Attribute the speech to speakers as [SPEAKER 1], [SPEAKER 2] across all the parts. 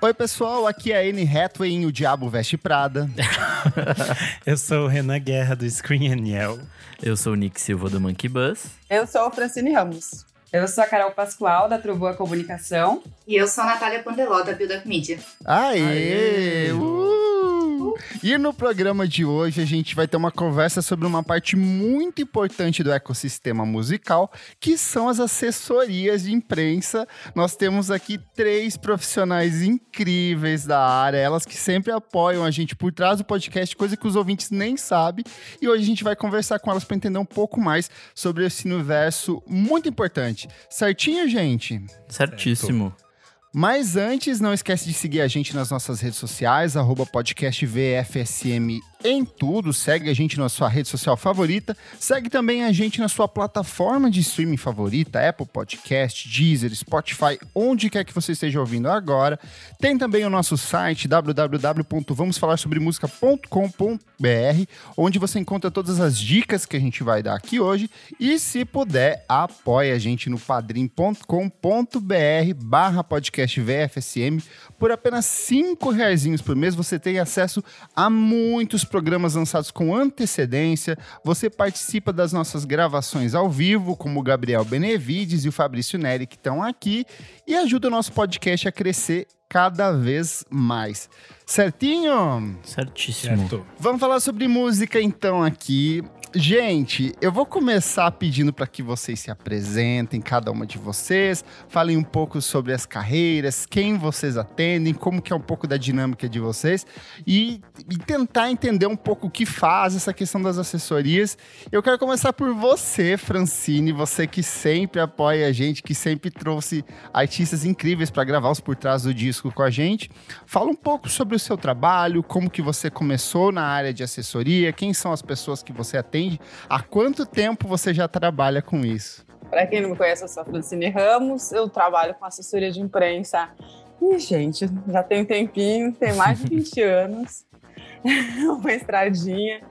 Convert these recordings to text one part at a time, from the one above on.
[SPEAKER 1] Oi, pessoal, aqui é a Anne Hathaway em O Diabo Veste Prada.
[SPEAKER 2] Eu sou o Renan Guerra do Screen and Yell.
[SPEAKER 3] Eu sou o Nick Silva do Monkey Bus.
[SPEAKER 4] Eu sou a Francine Ramos.
[SPEAKER 5] Eu sou a Carol Pascoal, da Trovoa Comunicação.
[SPEAKER 6] E eu sou a Natália Pandeló, da Build Up Media.
[SPEAKER 1] Aê! Aê. Uh! E no programa de hoje a gente vai ter uma conversa sobre uma parte muito importante do ecossistema musical, que são as assessorias de imprensa. Nós temos aqui três profissionais incríveis da área, elas que sempre apoiam a gente por trás do podcast, coisa que os ouvintes nem sabem. E hoje a gente vai conversar com elas para entender um pouco mais sobre esse universo muito importante. Certinho, gente?
[SPEAKER 3] Certíssimo.
[SPEAKER 1] Certo. Mas antes, não esquece de seguir a gente nas nossas redes sociais, arroba podcast VFSM em tudo. Segue a gente na sua rede social favorita. Segue também a gente na sua plataforma de streaming favorita, Apple Podcast, Deezer, Spotify, onde quer que você esteja ouvindo agora. Tem também o nosso site www.vamosfalarsobremusica.com.br, onde você encontra todas as dicas que a gente vai dar aqui hoje. E se puder, apoie a gente no padrim.com.br barra podcast VFSM. Por apenas cinco reais por mês, você tem acesso a muitos programas lançados com antecedência, você participa das nossas gravações ao vivo, como o Gabriel Benevides e o Fabrício Neri, que estão aqui, e ajuda o nosso podcast a crescer cada vez mais. Certinho?
[SPEAKER 3] Certíssimo. Certo.
[SPEAKER 1] Vamos falar sobre música então aqui. Gente, eu vou começar pedindo para que vocês se apresentem, cada uma de vocês, falem um pouco sobre as carreiras, quem vocês atendem, como que é um pouco da dinâmica de vocês e, e tentar entender um pouco o que faz essa questão das assessorias. Eu quero começar por você, Francine, você que sempre apoia a gente, que sempre trouxe artistas incríveis para gravar os por trás do disco com a gente. Fala um pouco sobre o seu trabalho, como que você começou na área de assessoria, quem são as pessoas que você atende atende. Há quanto tempo você já trabalha com isso?
[SPEAKER 4] Para quem não me conhece, eu sou a Francine Ramos, eu trabalho com assessoria de imprensa. E, gente, já tem um tempinho, tem mais de 20 anos, uma estradinha.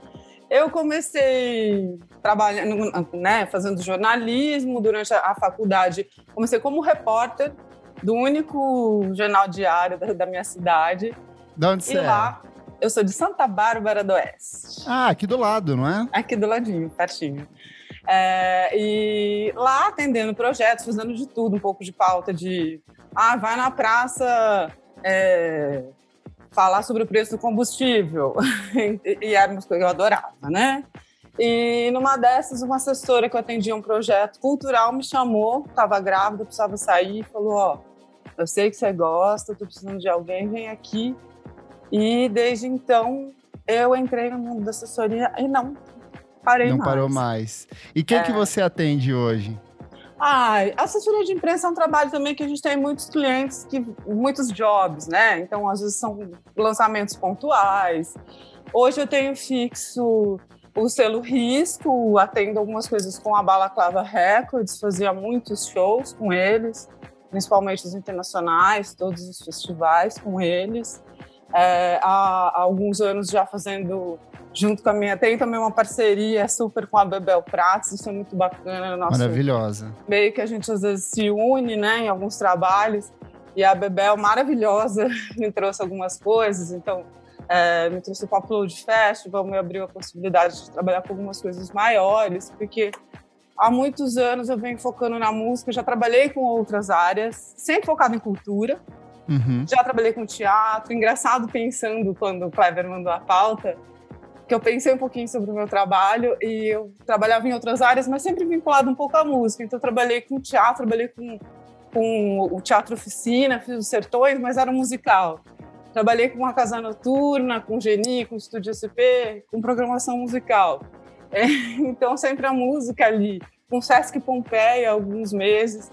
[SPEAKER 4] Eu comecei trabalhando, né, fazendo jornalismo durante a faculdade. Comecei como repórter do único jornal diário da, da minha cidade.
[SPEAKER 1] De onde e você
[SPEAKER 4] lá,
[SPEAKER 1] é?
[SPEAKER 4] Eu sou de Santa Bárbara do Oeste.
[SPEAKER 1] Ah, aqui do lado, não é?
[SPEAKER 4] Aqui do ladinho, pertinho. É, e lá atendendo projetos, fazendo de tudo, um pouco de pauta de ah, vai na praça é, falar sobre o preço do combustível. e era uma coisa que eu adorava, né? E numa dessas, uma assessora que eu atendia um projeto cultural me chamou, estava grávida, precisava sair, falou: Ó, eu sei que você gosta, estou precisando de alguém, vem aqui e desde então eu entrei no mundo da assessoria e não parei
[SPEAKER 1] não
[SPEAKER 4] mais.
[SPEAKER 1] Não parou mais. E quem é... que você atende hoje?
[SPEAKER 4] Ah, assessoria de imprensa é um trabalho também que a gente tem muitos clientes, que muitos jobs, né? Então, às vezes são lançamentos pontuais. Hoje eu tenho fixo o selo Risco, atendo algumas coisas com a Balaclava Records, fazia muitos shows com eles, principalmente os internacionais, todos os festivais com eles é, há, há, alguns anos já fazendo junto com a minha. Tem também uma parceria super com a Bebel Pratos, isso é muito bacana.
[SPEAKER 1] Nosso, Maravilhosa.
[SPEAKER 4] Meio que a gente às vezes se une né, em alguns trabalhos. E a Bebel, maravilhosa, me trouxe algumas coisas. Então, é, me trouxe o Upload Festival, me abriu a possibilidade de trabalhar com algumas coisas maiores, porque há muitos anos eu venho focando na música, já trabalhei com outras áreas, sempre focado em cultura, Uhum. Já trabalhei com teatro. Engraçado pensando quando o Kleber mandou a pauta, que eu pensei um pouquinho sobre o meu trabalho e eu trabalhava em outras áreas, mas sempre vinculado um pouco à música. Então, eu trabalhei com teatro, trabalhei com, com o teatro oficina, fiz os sertões, mas era musical. Trabalhei com uma casa noturna, com Geni, com Estúdio SP, com programação musical. É, então, sempre a música ali. Com Sesc Pompeia, alguns meses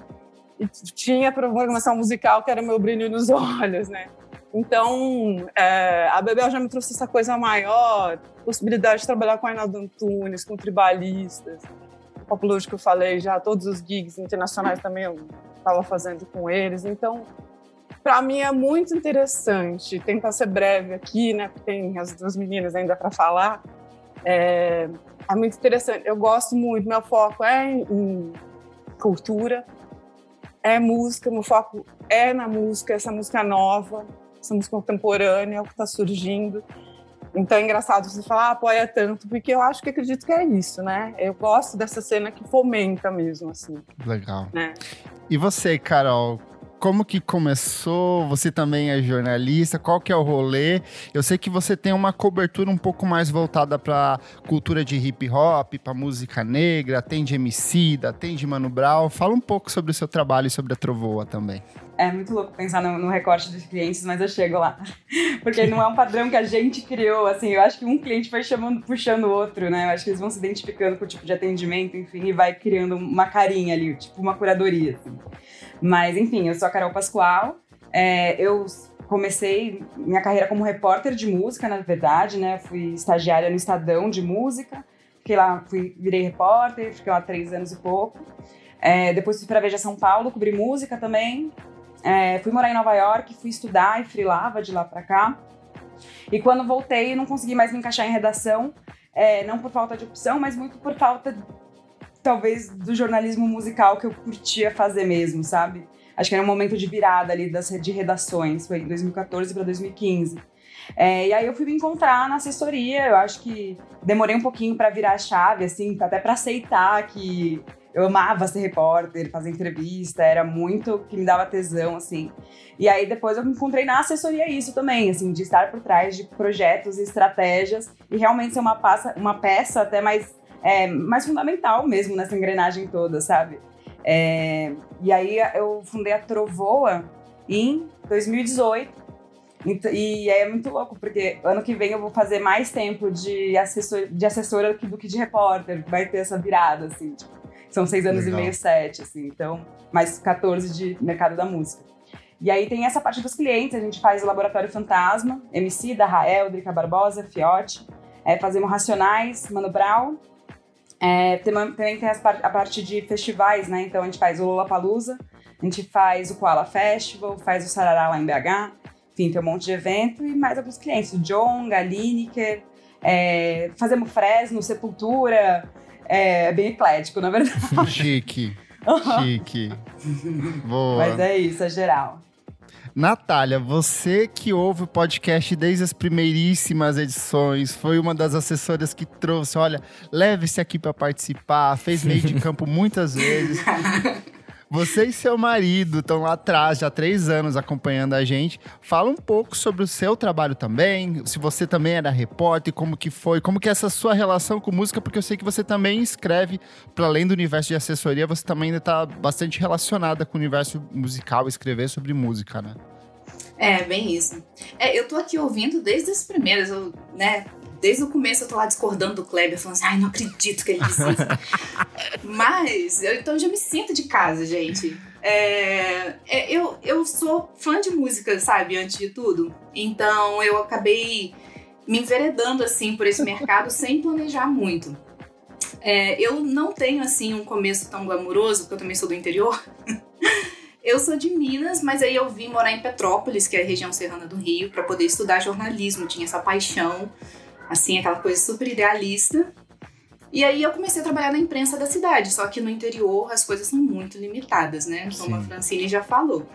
[SPEAKER 4] e tinha programação musical que era meu brilho nos olhos, né? Então, é, a Bebel já me trouxe essa coisa maior, possibilidade de trabalhar com a Ainaldo Antunes, com tribalistas, o Populúrgico que eu falei já, todos os gigs internacionais também eu estava fazendo com eles. Então, para mim é muito interessante. Tentar ser breve aqui, né? Porque tem as duas meninas ainda para falar. É, é, muito interessante. Eu gosto muito. Meu foco é em, em cultura, é música, meu foco é na música, essa música nova. essa música contemporânea é o que está surgindo. Então é engraçado você falar, ah, apoia tanto, porque eu acho que acredito que é isso, né? Eu gosto dessa cena que fomenta mesmo, assim.
[SPEAKER 1] Legal.
[SPEAKER 4] Né?
[SPEAKER 1] E você, Carol, como que começou? Você também é jornalista? Qual que é o rolê? Eu sei que você tem uma cobertura um pouco mais voltada para cultura de hip hop, para música negra, tem de Emicida, tem de Mano Brown. Fala um pouco sobre o seu trabalho e sobre a Trovoa também.
[SPEAKER 5] É muito louco pensar no, no, recorte dos clientes, mas eu chego lá. Porque não é um padrão que a gente criou, assim, eu acho que um cliente vai chamando, puxando o outro, né? Eu acho que eles vão se identificando com o tipo de atendimento, enfim, e vai criando uma carinha ali, tipo uma curadoria, assim. Mas, enfim, eu sou a Carol Pascoal. É, eu comecei minha carreira como repórter de música, na verdade, né? Fui estagiária no Estadão de música. Fiquei lá, fui, virei repórter, fiquei lá três anos e pouco. É, depois fui para Veja São Paulo, cobri música também. É, fui morar em Nova York, fui estudar e frilava de lá para cá. E quando voltei, não consegui mais me encaixar em redação, é, não por falta de opção, mas muito por falta talvez do jornalismo musical que eu curtia fazer mesmo, sabe? Acho que era um momento de virada ali das, de redações, foi em 2014 para 2015. É, e aí eu fui me encontrar na assessoria, eu acho que demorei um pouquinho para virar a chave, assim, até para aceitar que eu amava ser repórter, fazer entrevista, era muito que me dava tesão, assim. E aí depois eu me encontrei na assessoria isso também, assim, de estar por trás de projetos e estratégias e realmente ser uma, passa, uma peça até mais é, mais fundamental mesmo nessa engrenagem toda, sabe? É, e aí eu fundei a Trovoa em 2018. E é muito louco, porque ano que vem eu vou fazer mais tempo de, assessor, de assessora do que de repórter. Vai ter essa virada, assim. Tipo, são seis anos Legal. e meio, sete, assim. Então, mais 14 de mercado da música. E aí tem essa parte dos clientes, a gente faz o Laboratório Fantasma, MC, da Rael, Drica Barbosa, Fiote. É, fazemos Racionais, Mano Brown, é, também tem a parte de festivais, né? Então a gente faz o Lollapalooza, a gente faz o Koala Festival, faz o Sarará lá em BH, enfim, tem um monte de evento e mais alguns clientes, o John, Lineker, é, fazemos Fresno, Sepultura, é, é bem eclético, na verdade.
[SPEAKER 1] Chique, chique. Boa.
[SPEAKER 5] Mas é isso, é geral.
[SPEAKER 1] Natália, você que ouve o podcast desde as primeiríssimas edições, foi uma das assessoras que trouxe, olha, leve-se aqui para participar, fez meio de campo muitas vezes. Você e seu marido estão lá atrás, já há três anos, acompanhando a gente. Fala um pouco sobre o seu trabalho também, se você também era repórter, como que foi, como que é essa sua relação com música, porque eu sei que você também escreve, para além do universo de assessoria, você também ainda está bastante relacionada com o universo musical, escrever sobre música, né?
[SPEAKER 6] É, bem isso. É, eu tô aqui ouvindo desde as primeiras, eu, né? Desde o começo eu tô lá discordando do Kleber, falando assim, ai, não acredito que ele disse isso. Mas, eu, então eu já me sinto de casa, gente. É, é, eu, eu sou fã de música, sabe, antes de tudo. Então eu acabei me enveredando, assim, por esse mercado sem planejar muito. É, eu não tenho, assim, um começo tão glamuroso, porque eu também sou do interior. Eu sou de Minas, mas aí eu vim morar em Petrópolis, que é a região serrana do Rio, para poder estudar jornalismo. Tinha essa paixão, assim, aquela coisa super idealista. E aí eu comecei a trabalhar na imprensa da cidade, só que no interior as coisas são muito limitadas, né? Como Sim. a Francine já falou.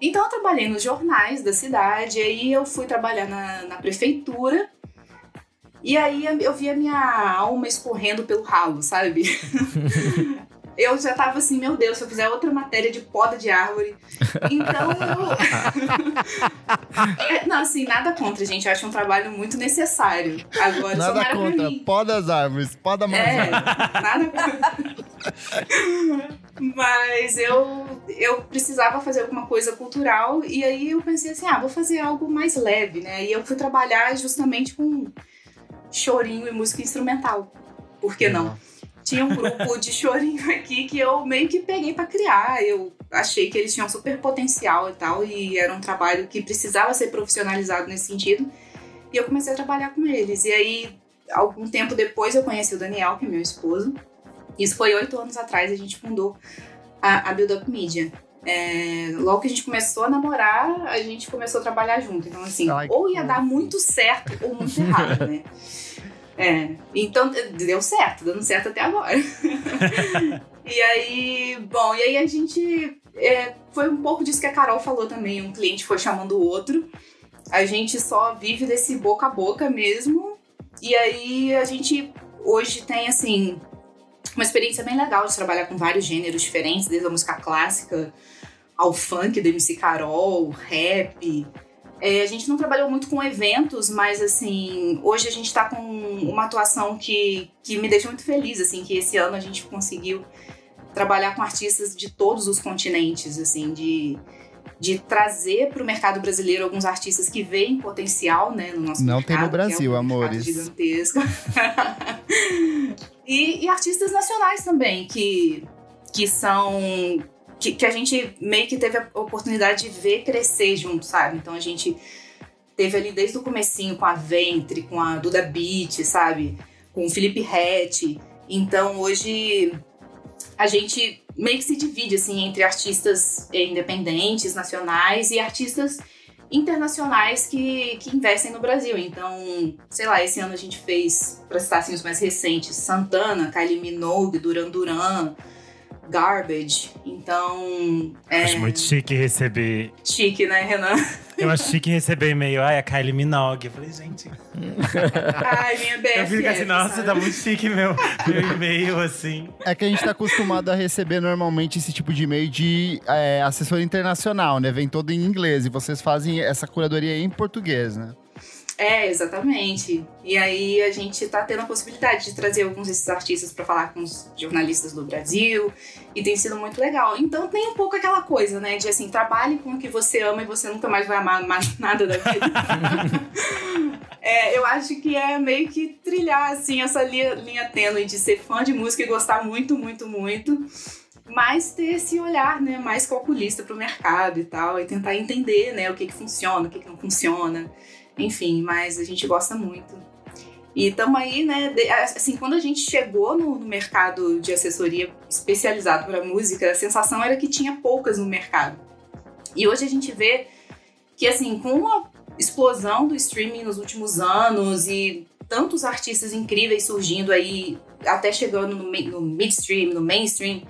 [SPEAKER 6] Então eu trabalhei nos jornais da cidade, aí eu fui trabalhar na, na prefeitura. E aí eu vi a minha alma escorrendo pelo ralo, sabe? eu já tava assim, meu Deus, se eu fizer outra matéria de poda de árvore. Então. é, não, assim, nada contra, gente. Eu acho um trabalho muito necessário. Agora,
[SPEAKER 1] nada contra. Poda as árvores, poda mais.
[SPEAKER 6] É, nada contra. Mas eu, eu precisava fazer alguma coisa cultural e aí eu pensei assim, ah, vou fazer algo mais leve, né? E eu fui trabalhar justamente com chorinho e música instrumental. Por que não? Tinha um grupo de chorinho aqui que eu meio que peguei para criar. Eu achei que eles tinham super potencial e tal, e era um trabalho que precisava ser profissionalizado nesse sentido. E eu comecei a trabalhar com eles. E aí, algum tempo depois, eu conheci o Daniel, que é meu esposo. Isso foi oito anos atrás, a gente fundou a, a Build Up Media. É, logo que a gente começou a namorar, a gente começou a trabalhar junto. Então, assim, Ai, ou ia dar muito certo ou muito errado, né? É, então deu certo, dando certo até agora. e aí, bom, e aí a gente. É, foi um pouco disso que a Carol falou também. Um cliente foi chamando o outro. a gente só vive desse boca a boca mesmo. E aí a gente hoje tem assim uma experiência bem legal de trabalhar com vários gêneros diferentes, desde a música clássica ao funk do MC Carol, rap. É, a gente não trabalhou muito com eventos, mas assim, hoje a gente está com uma atuação que, que me deixa muito feliz, assim, que esse ano a gente conseguiu trabalhar com artistas de todos os continentes, assim, de, de trazer para o mercado brasileiro alguns artistas que veem potencial, né, no nosso
[SPEAKER 1] Não
[SPEAKER 6] mercado.
[SPEAKER 1] tem no Brasil,
[SPEAKER 6] é um
[SPEAKER 1] amores.
[SPEAKER 6] Gigantesco. e, e artistas nacionais também, que, que são que, que, a gente meio que teve a oportunidade de ver crescer junto, sabe? Então a gente teve ali desde o comecinho com a Ventre, com a Duda Beat, sabe? Com o Felipe Rett. Então hoje a gente meio que se divide assim entre artistas independentes, nacionais e artistas internacionais que, que investem no Brasil. Então, sei lá, esse ano a gente fez, para citar assim, os mais recentes, Santana, Kylie Minogue, Duran Duran, Garbage. Então. É...
[SPEAKER 2] Acho muito chique receber.
[SPEAKER 6] Chique, né, Renan?
[SPEAKER 2] Eu acho chique receber e-mail. Ai, a Kylie Minogue. Eu falei, gente.
[SPEAKER 6] Ai, minha BFF.
[SPEAKER 2] Eu fico assim, nossa,
[SPEAKER 6] sabe?
[SPEAKER 2] tá muito chique meu, meu e-mail, assim.
[SPEAKER 1] É que a gente tá acostumado a receber normalmente esse tipo de e-mail de é, assessor internacional, né? Vem todo em inglês e vocês fazem essa curadoria em português, né?
[SPEAKER 6] É, exatamente. E aí a gente tá tendo a possibilidade de trazer alguns desses artistas para falar com os jornalistas do Brasil e tem sido muito legal. Então tem um pouco aquela coisa, né, de assim, trabalhe com o que você ama e você nunca mais vai amar mais nada da vida. é, eu acho que é meio que trilhar assim essa linha, linha tênue de ser fã de música e gostar muito, muito, muito. Mas ter esse olhar, né, mais calculista pro mercado e tal, e tentar entender, né, o que que funciona, o que que não funciona. Enfim, mas a gente gosta muito. E estamos aí, né? assim, quando a gente chegou no, no mercado de assessoria especializado para música, a sensação era que tinha poucas no mercado. E hoje a gente vê que, assim, com a explosão do streaming nos últimos anos e tantos artistas incríveis surgindo aí, até chegando no, no midstream, no mainstream,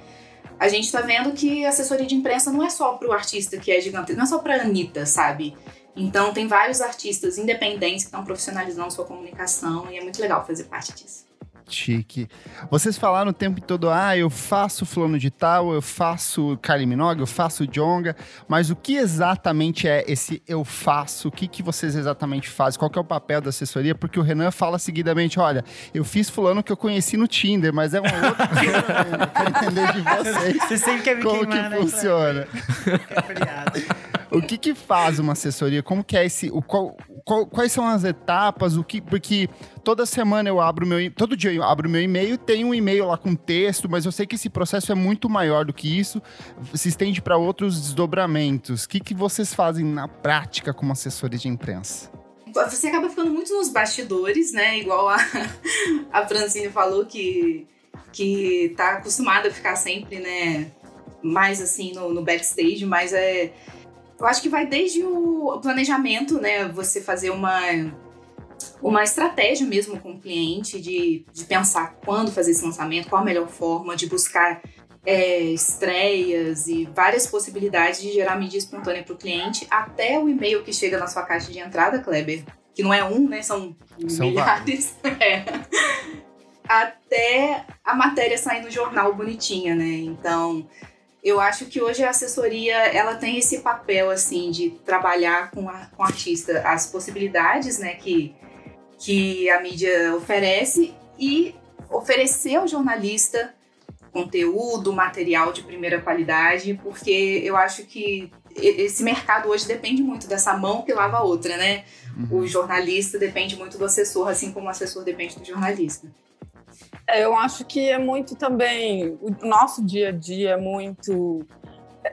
[SPEAKER 6] a gente tá vendo que a assessoria de imprensa não é só pro artista que é gigante, não é só pra Anitta, sabe? Então tem vários artistas independentes que estão profissionalizando sua comunicação e é muito legal fazer parte disso.
[SPEAKER 1] Chique. Vocês falaram o tempo todo, ah, eu faço fulano de tal, eu faço Kylie Minogue, eu faço Jonga, mas o que exatamente é esse eu faço? O que, que vocês exatamente fazem? Qual que é o papel da assessoria? Porque o Renan fala seguidamente, olha, eu fiz fulano que eu conheci no Tinder, mas é uma outra coisa, eu quero entender de vocês.
[SPEAKER 2] Você sempre quer me
[SPEAKER 1] Como
[SPEAKER 2] queimar,
[SPEAKER 1] que
[SPEAKER 2] né?
[SPEAKER 1] funciona?
[SPEAKER 2] É.
[SPEAKER 1] O que que faz uma assessoria? Como que é esse... O, qual, qual- quais são as etapas? O que, porque toda semana eu abro meu... Todo dia eu abro meu e-mail, tem um e-mail lá com texto, mas eu sei que esse processo é muito maior do que isso. Se estende para outros desdobramentos. O que, que vocês fazem na prática como assessoria de imprensa?
[SPEAKER 6] Você acaba ficando muito nos bastidores, né? Igual a, a Francine falou que, que tá acostumada a ficar sempre, né? Mais assim no, no backstage, mas é. Eu acho que vai desde o planejamento, né? Você fazer uma, uma estratégia mesmo com o cliente, de, de pensar quando fazer esse lançamento, qual a melhor forma, de buscar é, estreias e várias possibilidades de gerar mídia espontânea para o cliente, até o e-mail que chega na sua caixa de entrada, Kleber, que não é um, né? São,
[SPEAKER 1] São
[SPEAKER 6] milhares. É. Até a matéria sair no jornal bonitinha, né? Então, eu acho que hoje a assessoria ela tem esse papel assim de trabalhar com, a, com o artista as possibilidades, né, que, que a mídia oferece e oferecer ao jornalista conteúdo, material de primeira qualidade, porque eu acho que esse mercado hoje depende muito dessa mão que lava a outra, né? O jornalista depende muito do assessor, assim como o assessor depende do jornalista.
[SPEAKER 4] Eu acho que é muito também o nosso dia a dia é muito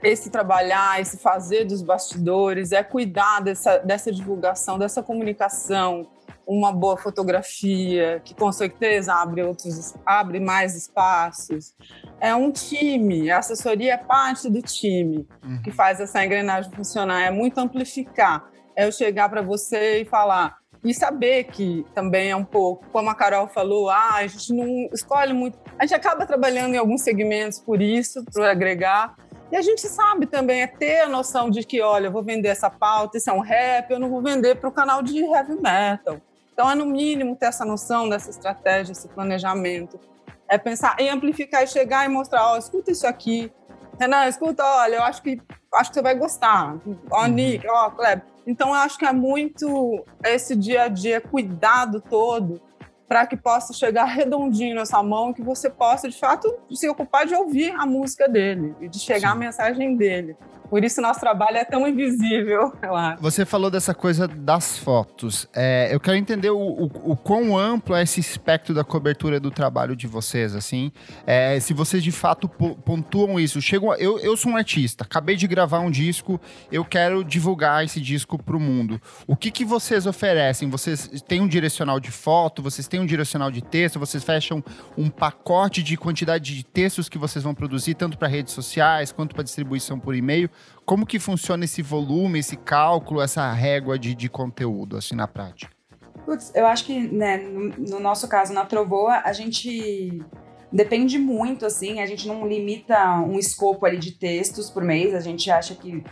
[SPEAKER 4] esse trabalhar, esse fazer dos bastidores, é cuidar dessa, dessa divulgação, dessa comunicação, uma boa fotografia que com certeza abre outros, abre mais espaços. É um time, a assessoria é parte do time
[SPEAKER 1] Uhum.
[SPEAKER 4] que faz essa engrenagem funcionar. É muito amplificar. É eu chegar para você e falar e saber que também é um pouco, como a Carol falou, ah, a gente não escolhe muito. A gente acaba trabalhando em alguns segmentos por isso, para agregar, E a gente sabe também é ter a noção de que, olha, eu vou vender essa pauta, isso é um rap, eu não vou vender para o canal de heavy metal. Então é no mínimo ter essa noção dessa estratégia, esse planejamento. É pensar em amplificar e chegar e mostrar, ó, oh, escuta isso aqui. Renan, escuta, olha, eu acho que acho que você vai gostar. Ó, oh, Nick, ó, oh, Kleber. Então eu acho que é muito esse dia a dia, cuidado todo para que possa chegar redondinho nessa mão, que você possa, de fato, se ocupar de ouvir a música dele e de chegar Sim. a mensagem dele. Por isso nosso trabalho é tão invisível, eu acho.
[SPEAKER 1] Você falou dessa coisa das fotos. É, eu quero entender o, o, o, quão amplo é esse espectro da cobertura do trabalho de vocês, assim. É, se vocês de fato pontuam isso. Chegam, eu, eu sou um artista, acabei de gravar um disco, eu quero divulgar esse disco para o mundo. O que, que vocês oferecem? Vocês têm um direcional de foto, vocês têm um direcional de texto, vocês fecham um pacote de quantidade de textos que vocês vão produzir, tanto para redes sociais quanto para distribuição por e-mail. Como que funciona esse volume, esse cálculo, essa régua de, de conteúdo, assim, na prática?
[SPEAKER 5] Putz, eu acho que, né, no, no nosso caso, na Trovoa, a gente depende muito, assim, a gente não limita um escopo ali de textos por mês, a gente acha que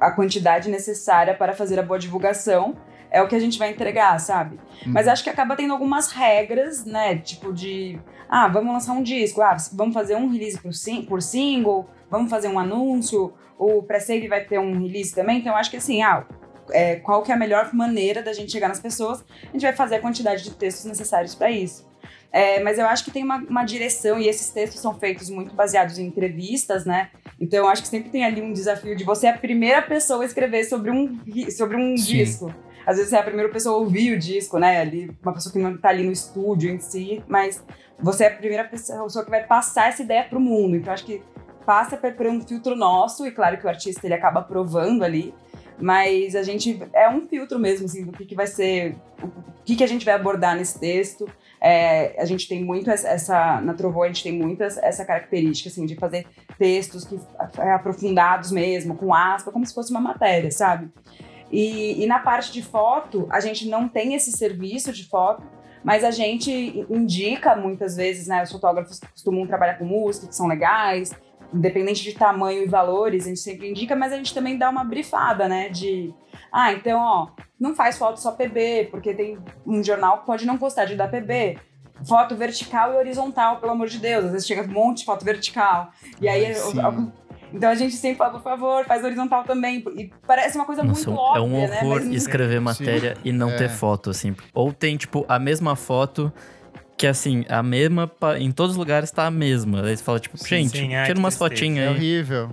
[SPEAKER 5] a quantidade necessária para fazer a boa divulgação é o que a gente vai entregar, sabe? Hum. Mas acho que acaba tendo algumas regras, né? Tipo de, ah, vamos lançar um disco, ah, vamos fazer um release por, sing por single, vamos fazer um anúncio, o pré-save vai ter um release também, então acho que assim, ah, é, qual que é a melhor maneira da gente chegar nas pessoas, a gente vai fazer a quantidade de textos necessários para isso. É, mas eu acho que tem uma, uma, direção e esses textos são feitos muito baseados em entrevistas, né? Então eu acho que sempre tem ali um desafio de você ser a primeira pessoa a escrever sobre um, sobre um disco. Às vezes você é a primeira pessoa a ouvir o disco, né? Ali, uma pessoa que não está ali no estúdio em si, mas você é a primeira pessoa que vai passar essa ideia para o mundo. Então acho que passa por um filtro nosso, e claro que o artista ele acaba provando ali, mas a gente é um filtro mesmo, assim, do que, que vai ser, o que, que a gente vai abordar nesse texto. É, a gente tem muito essa, na Trovô a gente tem muito essa característica, assim, de fazer textos que é aprofundados mesmo, com aspa, como se fosse uma matéria, sabe? E, e na parte de foto, a gente não tem esse serviço de foto, mas a gente indica muitas vezes, né? Os fotógrafos costumam trabalhar com música, que são legais, independente de tamanho e valores, a gente sempre indica, mas a gente também dá uma brifada, né? De, ah, então, ó, não faz foto só PB, porque tem um jornal que pode não gostar de dar PB. Foto vertical e horizontal, pelo amor de Deus. Às vezes chega um monte de foto vertical. E aí, então a gente sempre fala, por favor, faz horizontal também. E parece uma coisa Nossa, muito óbvia,
[SPEAKER 3] É um
[SPEAKER 5] né?
[SPEAKER 3] horror né? escrever matéria Sim. e não é. ter foto, assim. Ou tem, tipo, a mesma foto que assim, a mesma, em todos os lugares tá a mesma. Aí você fala, tipo, sim, gente, sim, tira umas fotinhas
[SPEAKER 1] aí. É horrível.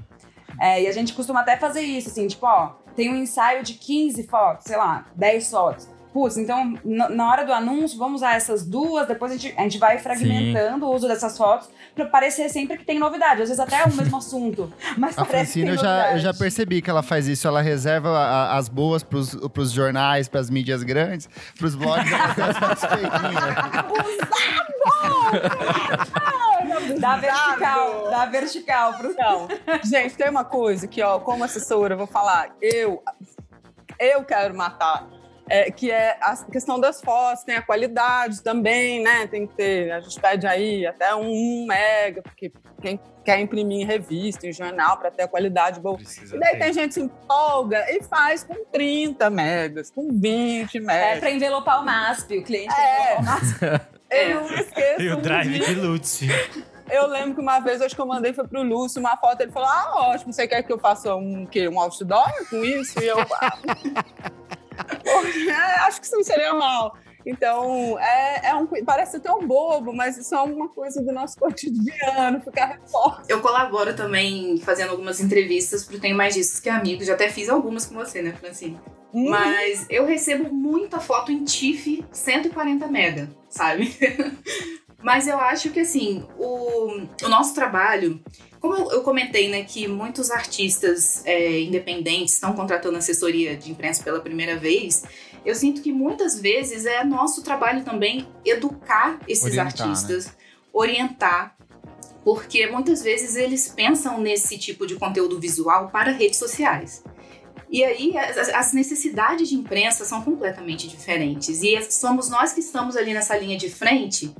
[SPEAKER 5] É, e a gente costuma até fazer isso, assim, tipo, ó, tem um ensaio de 15 fotos, sei lá, 10 fotos putz, então na hora do anúncio vamos usar essas duas, depois a gente, a gente vai fragmentando Sim. o uso dessas fotos para parecer sempre que tem novidade, às vezes até é o mesmo assunto, mas
[SPEAKER 1] a
[SPEAKER 5] parece
[SPEAKER 1] Francine,
[SPEAKER 5] que tem
[SPEAKER 1] eu já, eu já percebi que ela faz isso, ela reserva a, as boas pros, pros jornais, pras mídias grandes, pros blogs,
[SPEAKER 5] Dá vertical, dá vertical pro
[SPEAKER 4] gente, tem uma coisa que, ó, como assessora, eu vou falar, eu eu quero matar é, que é a questão das fotos, tem a qualidade também, né? Tem que ter, a gente pede aí até um mega, porque quem quer imprimir em revista, em jornal, para ter a qualidade boa. Precisa e daí ter. tem gente que se empolga e faz com 30 megas, com 20 megas.
[SPEAKER 5] É para envelopar o MASP, o cliente é. o MASP.
[SPEAKER 4] Eu não esqueço.
[SPEAKER 2] E o drive de Lutz.
[SPEAKER 4] Eu lembro que uma vez, acho que eu mandei foi pro Lúcio uma foto, ele falou: Ah, ótimo, você quer que eu faça um, quê? um outdoor com isso? E eu. É, acho que isso não seria mal. Então, é, é um, parece tão bobo, mas isso é uma coisa do nosso cotidiano, ficar forte.
[SPEAKER 6] Eu colaboro também fazendo algumas entrevistas pro Tem Mais Discos que Amigos. Já até fiz algumas com você, né, Francine? Hum. Mas eu recebo muita foto em TIFF 140 mega, sabe? mas eu acho que, assim, o, o nosso trabalho como eu comentei, né, que muitos artistas é, independentes estão contratando assessoria de imprensa pela primeira vez, eu sinto que muitas vezes é nosso trabalho também educar esses orientar, artistas, né? orientar, porque muitas vezes eles pensam nesse tipo de conteúdo visual para redes sociais. E aí as necessidades de imprensa são completamente diferentes. E somos nós que estamos ali nessa linha de frente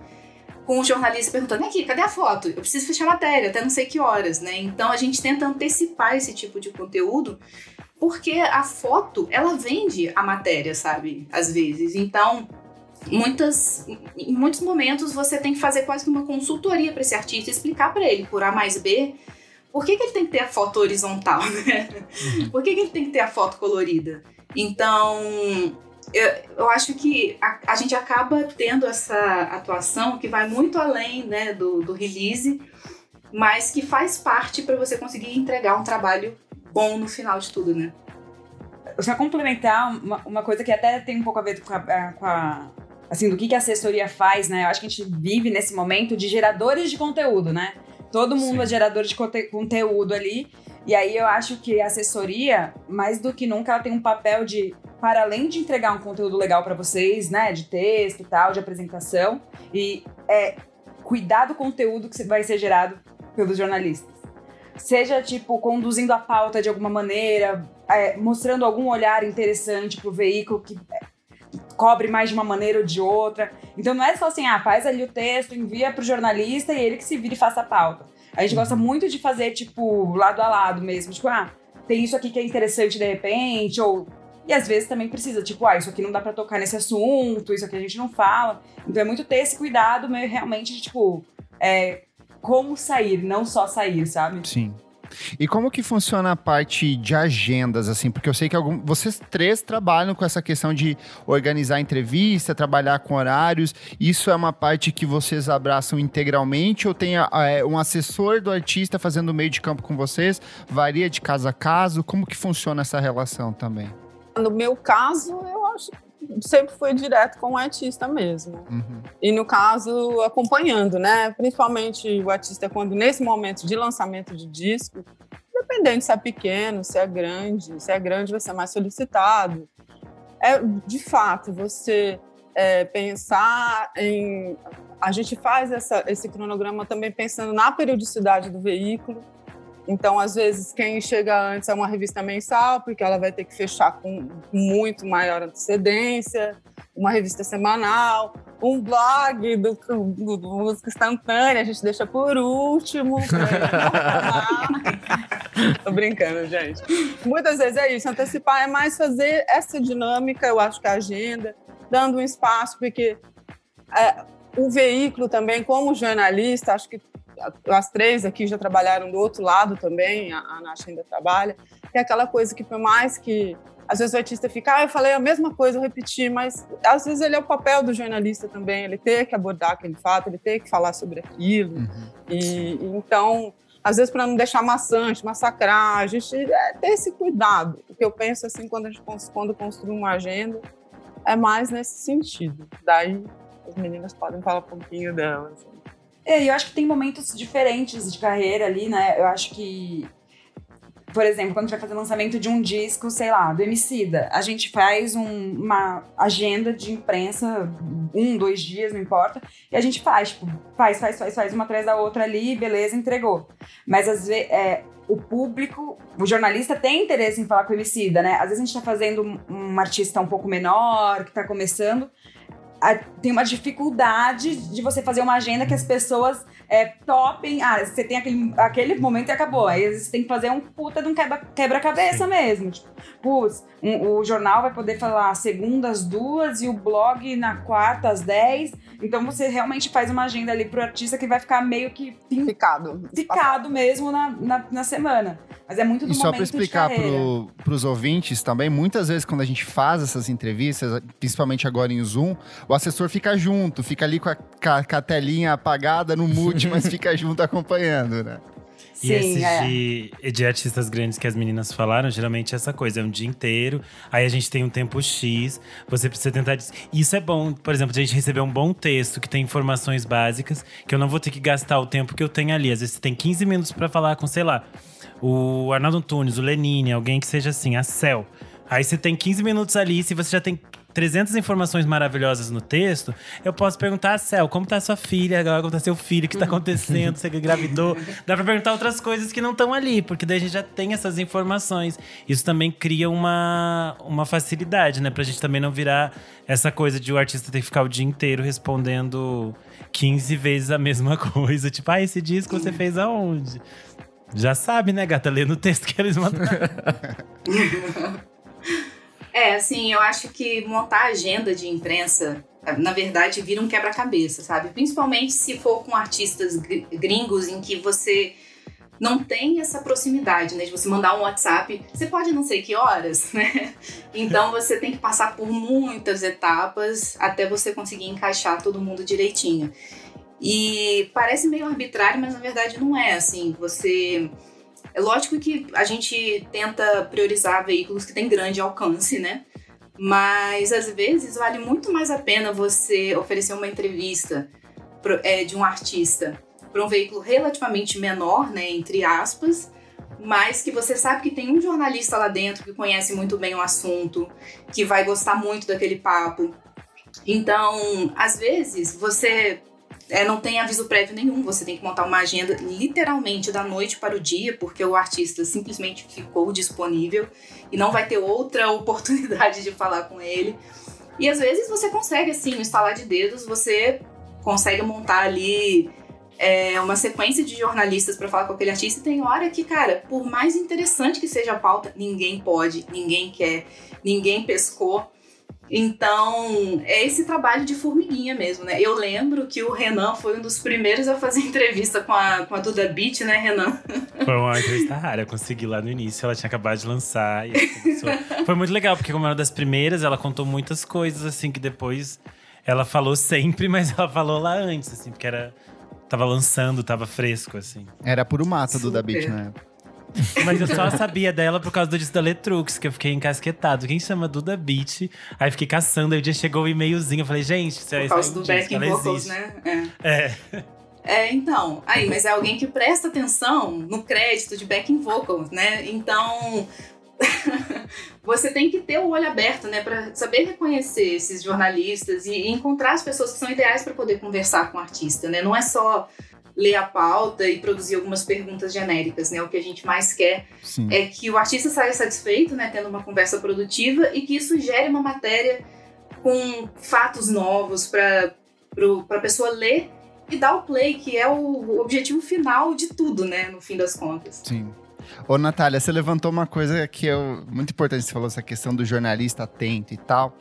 [SPEAKER 6] com o jornalista perguntando: aqui, cadê a foto? Eu preciso fechar a matéria, até não sei que horas, né? Então a gente tenta antecipar esse tipo de conteúdo, porque a foto, ela vende a matéria, sabe? Às vezes. Então, muitas, em muitos momentos você tem que fazer quase que uma consultoria para esse artista, explicar para ele por A mais B por que, que ele tem que ter a foto horizontal, né? Uhum. Por que, que ele tem que ter a foto colorida? Então, eu, eu acho que a, a, gente acaba tendo essa atuação que vai muito além né, do, do release, mas que faz parte para você conseguir entregar um trabalho bom no final de tudo, né?
[SPEAKER 5] Só complementar uma, uma coisa que até tem um pouco a ver com a, com a assim, do que, que a assessoria faz, né? Eu acho que a gente vive nesse momento de geradores de conteúdo, né? Todo mundo Sim. é gerador de conte conteúdo ali. E aí eu acho que a assessoria, mais do que nunca, ela tem um papel de, para além de entregar um conteúdo legal para vocês, né, de texto e tal, de apresentação, e é cuidar do conteúdo que vai ser gerado pelos jornalistas. Seja, tipo, conduzindo a pauta de alguma maneira, é, mostrando algum olhar interessante pro veículo que cobre mais de uma maneira ou de outra. Então não é só assim, ah, faz ali o texto, envia pro jornalista e ele que se vire e faça a pauta. A gente gosta muito de fazer, tipo, lado a lado mesmo. Tipo, ah, tem isso aqui que é interessante de repente, ou. E às vezes também precisa, tipo, ah, isso aqui não dá para tocar nesse assunto, isso aqui a gente não fala. Então é muito ter esse cuidado meio realmente de, tipo, é, como sair, não só sair, sabe?
[SPEAKER 1] Sim. E como que funciona a parte de agendas, assim? Porque eu sei que algum, vocês três trabalham com essa questão de organizar entrevista, trabalhar com horários. Isso é uma parte que vocês abraçam integralmente ou tem a, um assessor do artista fazendo o meio de campo com vocês? Varia de caso a caso? Como que funciona essa relação também?
[SPEAKER 4] No meu caso, eu acho sempre foi direto com o artista mesmo. Uhum. E no caso, acompanhando, né? Principalmente o artista quando nesse momento de lançamento de disco, independente se é pequeno, se é grande, se é grande vai ser mais solicitado. É de fato você é, pensar em a gente faz essa, esse cronograma também pensando na periodicidade do veículo então, às vezes, quem chega antes é uma revista mensal, porque ela vai ter que fechar com muito maior antecedência, uma revista semanal, um blog do, do, do música instantânea, a gente deixa por último. Tô brincando, gente. Muitas vezes é isso, antecipar é mais fazer essa dinâmica, eu acho que a agenda, dando um espaço, porque é, o veículo também, como jornalista, acho que as três aqui já trabalharam do outro lado também, a, a Nath ainda trabalha, que é aquela coisa que por mais que às vezes o artista fica, ah, eu falei a mesma coisa, eu repeti, mas às vezes ele é o papel do jornalista também, ele ter que abordar aquele fato, ele ter que falar sobre aquilo. Uhum. E, e, então, às vezes para não deixar maçante, massacrar, a gente é, ter esse cuidado. O que eu penso assim quando a gente quando construi uma agenda é mais nesse sentido. Daí as meninas podem falar um pouquinho delas.
[SPEAKER 5] É, eu acho que tem momentos diferentes de carreira ali, né? Eu acho que, por exemplo, quando a gente vai fazer lançamento de um disco, sei lá, do Emicida, a gente faz um, uma agenda de imprensa, um, dois dias, não importa, e a gente faz, tipo, faz, faz, faz, faz uma atrás da outra ali, beleza, entregou. Mas às vezes, é, o público, o jornalista tem interesse em falar com o Emicida, né? Às vezes a gente tá fazendo um, um artista um pouco menor, que tá começando, tem uma dificuldade de você fazer uma agenda que as pessoas é, topem. Ah, você tem aquele, aquele momento e acabou. Aí você tem que fazer um puta de um quebra-cabeça mesmo. Tipo, putz, um, o jornal vai poder falar segunda às duas e o blog na quarta às dez. Então você realmente faz uma agenda ali pro artista que vai ficar meio que
[SPEAKER 4] ficado,
[SPEAKER 5] ficado mesmo na, na, na semana. Mas é muito do e
[SPEAKER 1] só para explicar para os ouvintes também, muitas vezes quando a gente faz essas entrevistas, principalmente agora em Zoom, o assessor fica junto, fica ali com a, com a telinha apagada no mute, mas fica junto acompanhando, né?
[SPEAKER 2] E Sim, esses é. de, de, artistas grandes que as meninas falaram, geralmente é essa coisa, é um dia inteiro, aí a gente tem um tempo X, você precisa tentar. Isso é bom, por exemplo, a gente receber um bom texto que tem informações básicas, que eu não vou ter que gastar o tempo que eu tenho ali. Às vezes você tem 15 minutos para falar com, sei lá, o Arnaldo Antunes, o Lenine, alguém que seja assim, a Cel. Aí você tem 15 minutos ali, se você já tem 300 informações maravilhosas no texto, eu posso perguntar Cel, como tá sua filha agora, como tá seu filho, o que tá acontecendo, você engravidou. Dá pra perguntar outras coisas que não estão ali, porque daí a gente já tem essas informações. Isso também cria uma, uma facilidade, né? Pra gente também não virar essa coisa de o artista ter que ficar o dia inteiro respondendo 15 vezes a mesma coisa. Tipo, ah, esse disco você fez aonde? Já sabe, né, gata? Lendo o texto que eles mandaram.
[SPEAKER 6] É, assim, eu acho que montar agenda de imprensa, na verdade, vira um quebra-cabeça, sabe? Principalmente se for com artistas gringos em que você não tem essa proximidade, né? De você mandar um WhatsApp, você pode não sei que horas, né? Então você tem que passar por muitas etapas até você conseguir encaixar todo mundo direitinho. E parece meio arbitrário, mas na verdade não é assim. Você é lógico que a gente tenta priorizar veículos que têm grande alcance, né? Mas às vezes vale muito mais a pena você oferecer uma entrevista é, de um artista para um veículo relativamente menor, né, entre aspas, mas que você sabe que tem um jornalista lá dentro que conhece muito bem o assunto, que vai gostar muito daquele papo. Então, às vezes, você é, não tem aviso prévio nenhum, você tem que montar uma agenda literalmente da noite para o dia, porque o artista simplesmente ficou disponível e não vai ter outra oportunidade de falar com ele. E às vezes você consegue, assim, instalar de dedos, você consegue montar ali é, uma sequência de jornalistas para falar com aquele artista. E tem hora que, cara, por mais interessante que seja a pauta, ninguém pode, ninguém quer, ninguém pescou. Então, é esse trabalho de formiguinha mesmo, né? Eu lembro que o Renan foi um dos primeiros a fazer entrevista com a, com a Duda Beat, né, Renan?
[SPEAKER 2] Foi uma entrevista rara, eu consegui lá no início, ela tinha acabado de lançar. Foi muito legal, porque como era uma das primeiras, ela contou muitas coisas, assim, que depois ela falou sempre, mas ela falou lá antes, assim, porque era… Tava lançando, tava fresco, assim.
[SPEAKER 1] Era puro mato, Duda Beat, né?
[SPEAKER 2] Mas eu só sabia dela por causa do disco da Letrux, que eu fiquei encasquetado. Quem chama Duda Beat? Aí fiquei caçando, aí o dia chegou o um e-mailzinho. Eu falei, gente, isso
[SPEAKER 6] é Por causa do um backing vocals, né? É. é. É, então. Aí, mas é alguém que presta atenção no crédito de backing vocals, né? Então. você tem que ter o olho aberto, né, para saber reconhecer esses jornalistas e encontrar as pessoas que são ideais para poder conversar com o artista, né? Não é só ler a pauta e produzir algumas perguntas genéricas, né? O que a gente mais quer Sim. é que o artista saia satisfeito, né? Tendo uma conversa produtiva e que isso gere uma matéria com fatos novos para a pessoa ler e dar o play, que é o objetivo final de tudo, né? No fim das contas.
[SPEAKER 1] Sim. Ô, Natália, você levantou uma coisa que é muito importante. Você falou essa questão do jornalista atento e tal.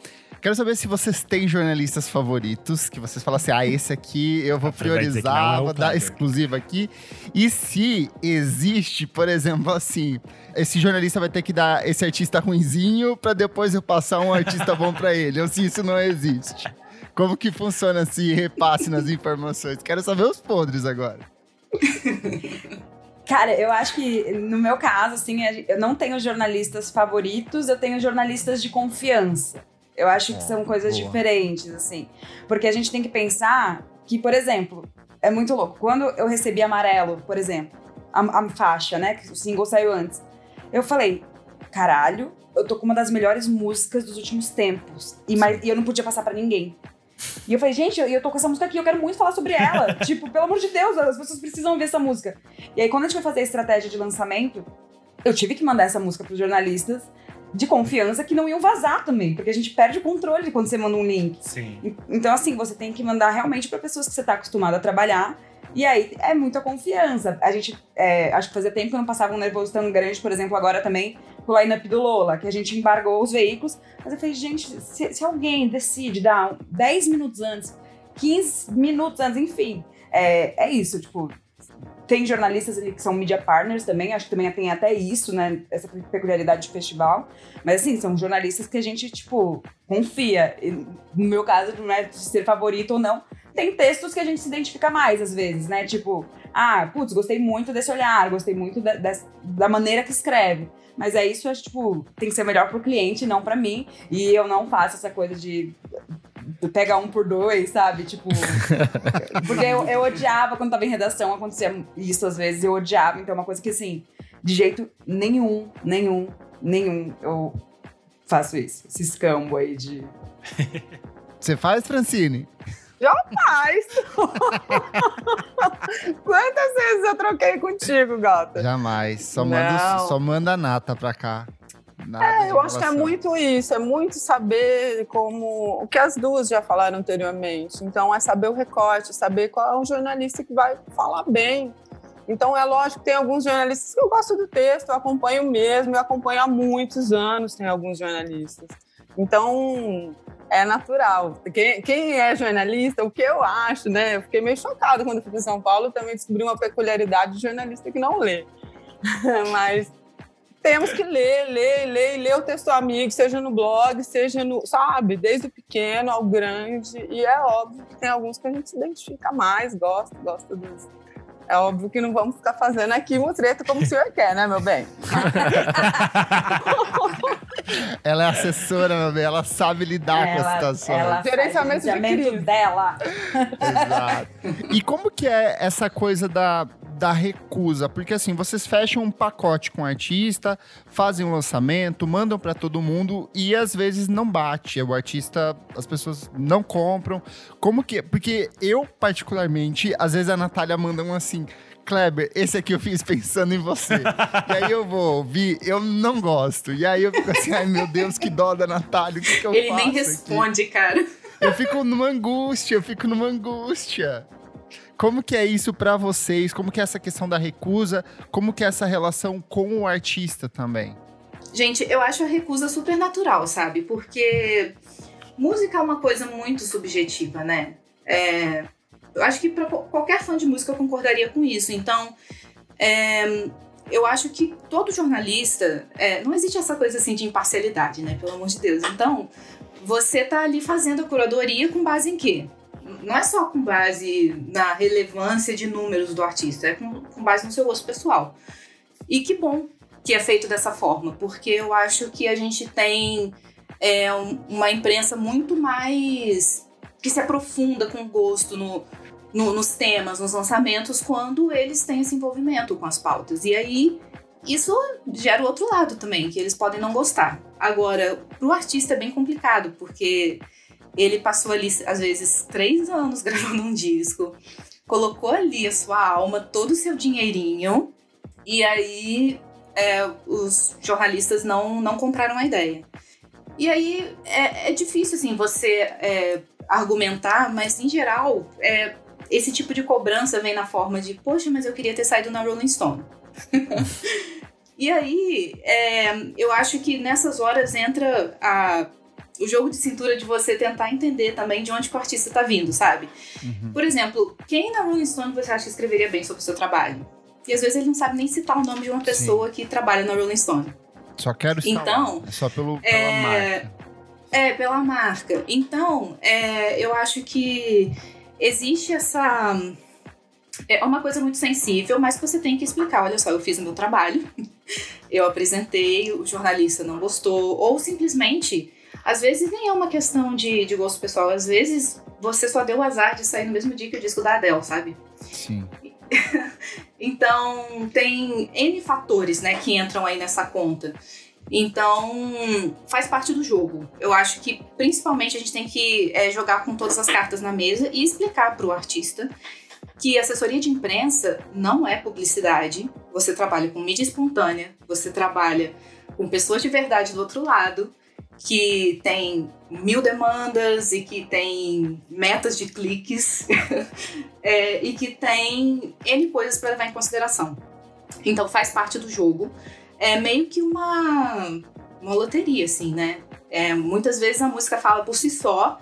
[SPEAKER 1] Quero saber se vocês têm jornalistas favoritos, que vocês falam assim, ah, esse aqui eu vou priorizar, vou dar exclusivo aqui. E se existe, por exemplo, assim, esse jornalista vai ter que dar esse artista ruinzinho para depois eu passar um artista bom para ele. Ou se isso não existe. Como que funciona esse repasse nas informações? Quero saber os podres agora.
[SPEAKER 5] Cara, eu acho que no meu caso, assim, eu não tenho jornalistas favoritos, eu tenho jornalistas de confiança. Eu acho que é, são coisas boa. diferentes, assim. Porque a gente tem que pensar que, por exemplo, é muito louco. Quando eu recebi Amarelo, por exemplo, a, a faixa, né? Que o single saiu antes. Eu falei, caralho, eu tô com uma das melhores músicas dos últimos tempos. E, mas, e eu não podia passar para ninguém. E eu falei, gente, eu, eu tô com essa música aqui, eu quero muito falar sobre ela. tipo, pelo amor de Deus, as pessoas precisam ouvir essa música. E aí, quando a gente foi fazer a estratégia de lançamento, eu tive que mandar essa música pros jornalistas de confiança que não iam vazar também, porque a gente perde o controle quando você manda um link.
[SPEAKER 2] Sim.
[SPEAKER 5] Então, assim, você tem que mandar realmente para pessoas que você está acostumado a trabalhar. E aí é muita confiança. A gente, é, acho que fazia tempo que não passava um nervoso tão grande, por exemplo, agora também com o line-up do Lola, que a gente embargou os veículos. Mas eu falei, gente, se, se alguém decide dar 10 minutos antes, 15 minutos antes, enfim, é, é isso, tipo, tem jornalistas ali que são media partners também, acho que também tem até isso, né? Essa peculiaridade de festival. Mas assim, são jornalistas que a gente, tipo, confia. No meu caso, não é de ser favorito ou não. Tem textos que a gente se identifica mais, às vezes, né? Tipo, ah, putz, gostei muito desse olhar, gostei muito da, da maneira que escreve. Mas é isso, acho, tipo, tem que ser melhor pro cliente, não para mim. E eu não faço essa coisa de pega um por dois, sabe? Tipo. porque eu, eu odiava quando tava em redação, acontecia isso às vezes, eu odiava. Então é uma coisa que, assim, de jeito nenhum, nenhum, nenhum eu faço isso. Esse escambo aí de.
[SPEAKER 1] Você faz, Francine?
[SPEAKER 4] Jamais! Quantas vezes eu troquei contigo, gata?
[SPEAKER 1] Jamais. Só manda, só manda nata pra cá.
[SPEAKER 4] Nada é, eu acho que é muito isso, é muito saber como. O que as duas já falaram anteriormente. Então, é saber o recorte, saber qual é o jornalista que vai falar bem. Então, é lógico que tem alguns jornalistas que eu gosto do texto, eu acompanho mesmo, eu acompanho há muitos anos, tem alguns jornalistas. Então, é natural. Quem, quem, é jornalista, o que eu acho, né? Eu fiquei meio chocada quando fui para São Paulo, também descobri uma peculiaridade de jornalista que não lê. Mas temos que ler, ler, ler, ler o texto amigo, seja no blog, seja no, sabe, desde o pequeno ao grande. E é óbvio que tem alguns que a gente se identifica mais, gosta, gosta dos. É óbvio que não vamos ficar fazendo aqui mutreta como o senhor quer, né, meu bem?
[SPEAKER 1] ela é assessora, meu bem, ela sabe lidar ela, com a situação.
[SPEAKER 5] Ela gerenciamento de dela.
[SPEAKER 1] Exato. E como que é essa coisa da da recusa, porque assim, vocês fecham um pacote com o artista, fazem um lançamento, mandam para todo mundo e às vezes não bate. O artista, as pessoas não compram. Como que, porque eu particularmente, às vezes a Natália manda um assim, Kleber, esse aqui eu fiz pensando em você. e aí eu vou ouvir, eu não gosto. E aí eu fico assim, ai meu Deus, que dó da Natália, o que, que eu
[SPEAKER 6] Ele
[SPEAKER 1] faço?
[SPEAKER 6] Ele nem responde,
[SPEAKER 1] aqui?
[SPEAKER 6] cara.
[SPEAKER 1] Eu fico numa angústia, eu fico numa angústia. Como que é isso para vocês? Como que é essa questão da recusa? Como que é essa relação com o artista também?
[SPEAKER 6] Gente, eu acho a recusa super natural, sabe? Porque música é uma coisa muito subjetiva, né? É, eu acho que para qualquer fã de música eu concordaria com isso. Então, é, eu acho que todo jornalista. É, não existe essa coisa assim de imparcialidade, né? Pelo amor de Deus. Então, você tá ali fazendo a curadoria com base em quê? Não é só com base na relevância de números do artista, é com, com base no seu gosto pessoal. E que bom que é feito dessa forma, porque eu acho que a gente tem é, um, uma imprensa muito mais que se aprofunda com gosto no, no, nos temas, nos lançamentos, quando eles têm esse envolvimento com as pautas. E aí isso gera o outro lado também, que eles podem não gostar. Agora, para o artista é bem complicado, porque ele passou ali, às vezes, três anos gravando um disco, colocou ali a sua alma, todo o seu dinheirinho, e aí é, os jornalistas não, não compraram a ideia. E aí é, é difícil, assim, você é, argumentar, mas em geral, é, esse tipo de cobrança vem na forma de: poxa, mas eu queria ter saído na Rolling Stone. e aí, é, eu acho que nessas horas entra a o jogo de cintura de você tentar entender também de onde o artista está vindo, sabe? Uhum. Por exemplo, quem na Rolling Stone você acha que escreveria bem sobre o seu trabalho? E às vezes ele não sabe nem citar o nome de uma pessoa Sim. que trabalha na Rolling Stone.
[SPEAKER 1] Só quero estar
[SPEAKER 6] então.
[SPEAKER 1] É só pelo, pela é... marca.
[SPEAKER 6] É, pela marca. Então, é, eu acho que existe essa. É uma coisa muito sensível, mas que você tem que explicar. Olha só, eu fiz o meu trabalho, eu apresentei, o jornalista não gostou, ou simplesmente às vezes nem é uma questão de, de gosto pessoal, às vezes você só deu o azar de sair no mesmo dia que o disco da Adele, sabe?
[SPEAKER 1] Sim.
[SPEAKER 6] então, tem N fatores, né, que entram aí nessa conta. Então, faz parte do jogo. Eu acho que, principalmente, a gente tem que é, jogar com todas as cartas na mesa e explicar para o artista que assessoria de imprensa não é publicidade. Você trabalha com mídia espontânea, você trabalha com pessoas de verdade do outro lado que tem mil demandas e que tem metas de cliques é, e que tem N coisas para levar em consideração. Então faz parte do jogo. É meio que uma, uma loteria, assim, né? É, muitas vezes a música fala por si só,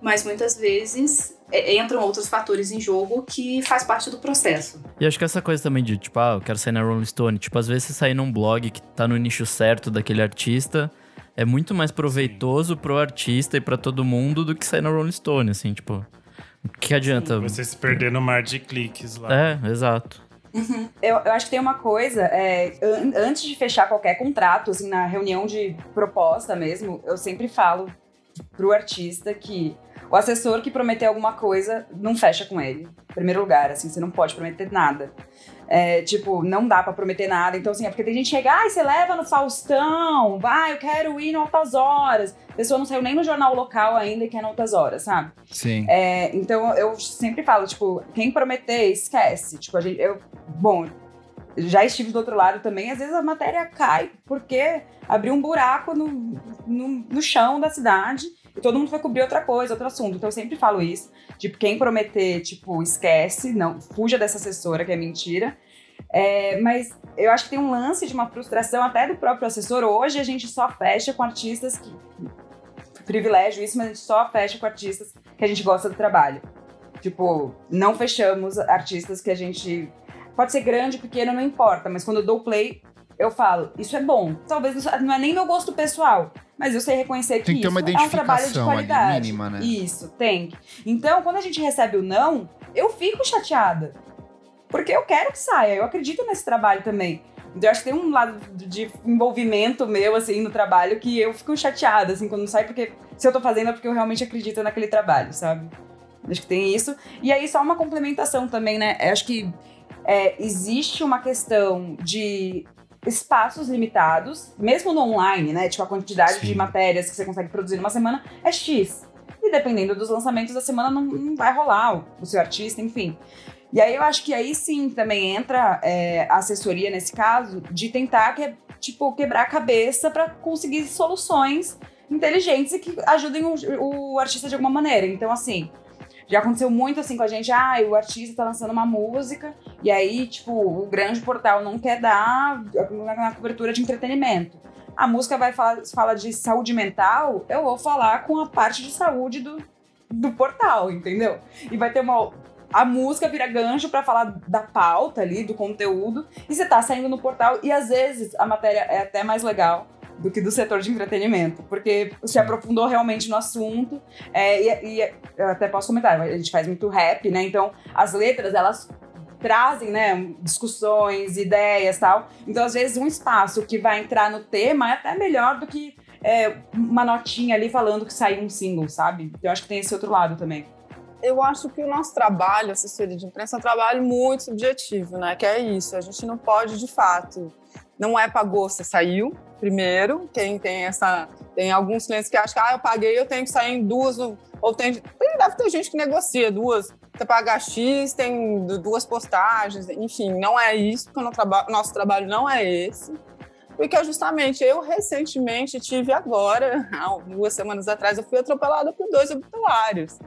[SPEAKER 6] mas muitas vezes é, entram outros fatores em jogo que faz parte do processo.
[SPEAKER 3] E acho que essa coisa também de, tipo, ah, eu quero sair na Rolling Stone. Tipo, às vezes você sair num blog que tá no nicho certo daquele artista é muito mais proveitoso Sim. pro artista e para todo mundo do que sair na Rolling Stone, assim, tipo. O que adianta? Sim,
[SPEAKER 2] você se perder no mar de cliques lá.
[SPEAKER 3] É, exato.
[SPEAKER 5] Uhum. Eu, eu, acho que tem uma coisa, é, an antes de fechar qualquer contrato, assim, na reunião de proposta mesmo, eu sempre falo pro artista que o assessor que prometeu alguma coisa não fecha com ele. Em primeiro lugar, assim, você não pode prometer nada. É, tipo, não dá pra prometer nada. Então, assim, é porque tem gente que chega, ai, você leva no Faustão, vai, eu quero ir no Altas Horas. A pessoa não saiu nem no jornal local ainda e quer no Altas Horas, sabe?
[SPEAKER 1] Sim.
[SPEAKER 5] É, então, eu sempre falo, tipo, quem prometer, esquece. Tipo, a gente, eu, bom, já estive do outro lado também, às vezes a matéria cai porque abriu um buraco no, no, no chão da cidade todo mundo vai cobrir outra coisa, outro assunto. Então eu sempre falo isso. Tipo, quem prometer, tipo, esquece, não, fuja dessa assessora que é mentira. É, mas eu acho que tem um lance de uma frustração até do próprio assessor. Hoje a gente só fecha com artistas que. Privilégio isso, mas a gente só fecha com artistas que a gente gosta do trabalho. Tipo, não fechamos artistas que a gente. Pode ser grande, pequeno, não importa, mas quando eu dou play, eu falo, isso é bom. Talvez não é nem meu gosto pessoal, mas eu sei reconhecer que,
[SPEAKER 1] Tem que
[SPEAKER 5] isso é um trabalho de qualidade.
[SPEAKER 1] mínima, né?
[SPEAKER 5] Isso, tem. Então, quando a gente recebe o não, eu fico chateada. Porque eu quero que saia, eu acredito nesse trabalho também. Então, eu acho que tem um lado de envolvimento meu, assim, no trabalho que eu fico chateada, assim, quando não sai, porque se eu tô fazendo é porque eu realmente acredito naquele trabalho, sabe? Acho que tem isso. E aí, só uma complementação também, né? Eu acho que é, existe uma questão de espaços limitados, mesmo no online, né? Tipo, a quantidade
[SPEAKER 2] Sim.
[SPEAKER 5] de matérias que você consegue produzir numa semana é X. E dependendo dos lançamentos da semana, não, não vai rolar o, o seu artista, enfim. E aí eu acho que aí sim também entra é, a assessoria nesse caso, de tentar que, tipo, quebrar a cabeça para conseguir soluções inteligentes e que ajudem o, o artista de alguma maneira. Então, assim, já aconteceu muito assim com a gente, ah, o artista tá lançando uma música, e aí, tipo, o grande portal não quer dar na, cobertura de entretenimento. A música vai falar fala de saúde mental, eu vou falar com a parte de saúde do, do portal, entendeu? E vai ter uma. A música vira gancho pra falar da pauta ali, do conteúdo, e você tá saindo no portal, e às vezes a matéria é até mais legal do que do setor de entretenimento, porque se aprofundou realmente no assunto, é, e, e eu até posso comentar, a gente faz muito rap, né? Então as letras elas trazem, né, discussões, ideias, tal. Então às vezes um espaço que vai entrar no tema é até melhor do que é, uma notinha ali falando que saiu um single, sabe? Então acho que tem esse outro lado também.
[SPEAKER 4] Eu acho que o nosso trabalho, assessoria de imprensa, é um trabalho muito subjetivo, né? Que é isso, a gente não pode, de fato, não é pagou, você saiu, primeiro, quem tem essa... Tem alguns clientes que acham que, ah, eu paguei, eu tenho que sair em duas, ou tem... Deve ter gente que negocia duas, você paga X, tem du- duas postagens, enfim, não é isso, porque o traba- nosso trabalho não é esse. Porque justamente eu recentemente tive agora, duas semanas atrás, eu fui atropelada por dois obituários.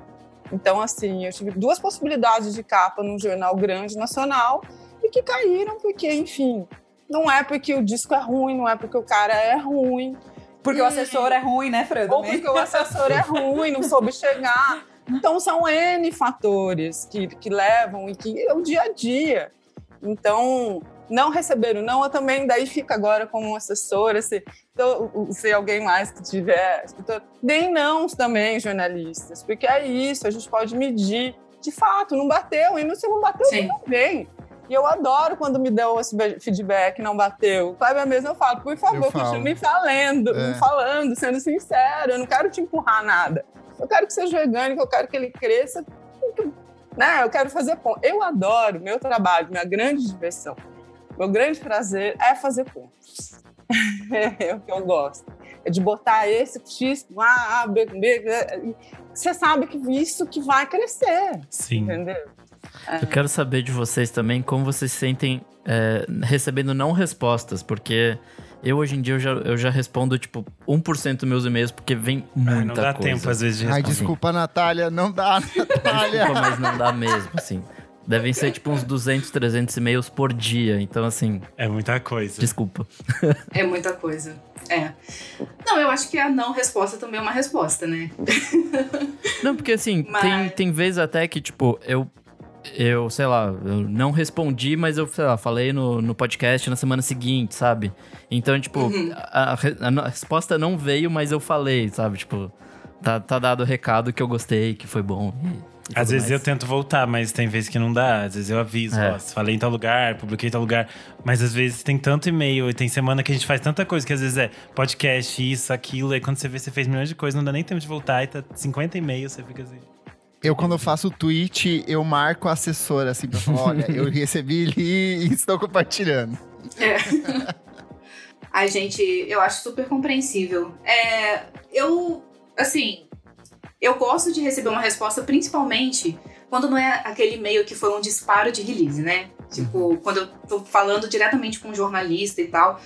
[SPEAKER 4] Então, assim, eu tive duas possibilidades de capa num jornal grande nacional e que caíram porque, enfim, não é porque o disco é ruim, não é porque o cara é ruim,
[SPEAKER 5] Porque o assessor é ruim, né, Fran?
[SPEAKER 4] ou porque o assessor é ruim, não soube chegar. Então, são N fatores que, que levam e que é o dia a dia. Então, não receber o não, eu também daí fica agora como assessora, se, então, se alguém mais que tiver, deem não também, jornalistas, porque é isso, a gente pode medir. De fato, não bateu, e se não bateu,
[SPEAKER 6] Sim.
[SPEAKER 4] tudo bem. E eu adoro quando me dão esse feedback, não bateu. Kleber mesmo eu falo, por favor, continue falando,
[SPEAKER 1] É.
[SPEAKER 4] falando, sendo sincero, eu não quero te empurrar nada. Eu quero que seja orgânico, eu quero que ele cresça, né? Eu quero fazer ponto. Eu adoro meu trabalho, minha grande diversão. Meu grande prazer é fazer pontos. é o que eu gosto. É de botar esse X com A, A, B B. Você sabe que isso que vai crescer,
[SPEAKER 2] Sim.
[SPEAKER 4] entendeu? É.
[SPEAKER 3] Eu quero saber de vocês também como vocês se sentem é, recebendo não respostas, porque eu hoje em dia eu já, eu já respondo tipo 1% dos meus e-mails porque vem muita
[SPEAKER 2] Ah, não dá
[SPEAKER 3] coisa.
[SPEAKER 2] tempo, às vezes, de
[SPEAKER 1] Ai,
[SPEAKER 2] responder.
[SPEAKER 1] desculpa, Natália, não dá, Natália.
[SPEAKER 3] Desculpa, mas não dá mesmo, assim. Devem ser tipo uns 200, 300 e-mails por dia. Então, assim,
[SPEAKER 2] É muita coisa.
[SPEAKER 3] desculpa.
[SPEAKER 6] É muita coisa. É. Não, eu acho que a não resposta também é uma resposta, né?
[SPEAKER 3] Não, porque assim,
[SPEAKER 6] Mas-
[SPEAKER 3] tem, tem vezes até que, tipo, eu. Eu, sei lá, eu não respondi, mas eu, sei lá, falei no, no podcast na semana seguinte, sabe? Então, tipo,
[SPEAKER 6] Uhum.
[SPEAKER 3] a, a a resposta não veio, mas eu falei, sabe? Tipo, tá, tá dado o recado que eu gostei, que foi bom.
[SPEAKER 2] Às vezes
[SPEAKER 3] mais.
[SPEAKER 2] eu tento voltar, mas tem vezes que não dá. Às vezes eu aviso,
[SPEAKER 3] É.
[SPEAKER 2] ó, falei em tal lugar, publiquei em tal lugar. Mas às vezes tem tanto e-mail e tem semana que a gente faz tanta coisa que às vezes é podcast, isso, aquilo. E quando você vê, você fez milhões de coisas, não dá nem tempo de voltar e tá 50 e-mails, você fica assim.
[SPEAKER 1] Eu, quando eu faço o tweet, eu marco a assessora, assim, pra falar, olha, eu recebi li e estou compartilhando.
[SPEAKER 6] Ai, gente, eu acho super compreensível. É, eu, assim, eu gosto de receber uma resposta principalmente quando não é aquele e-mail que foi um disparo de release, né? Tipo, quando eu tô falando diretamente com um jornalista e tal,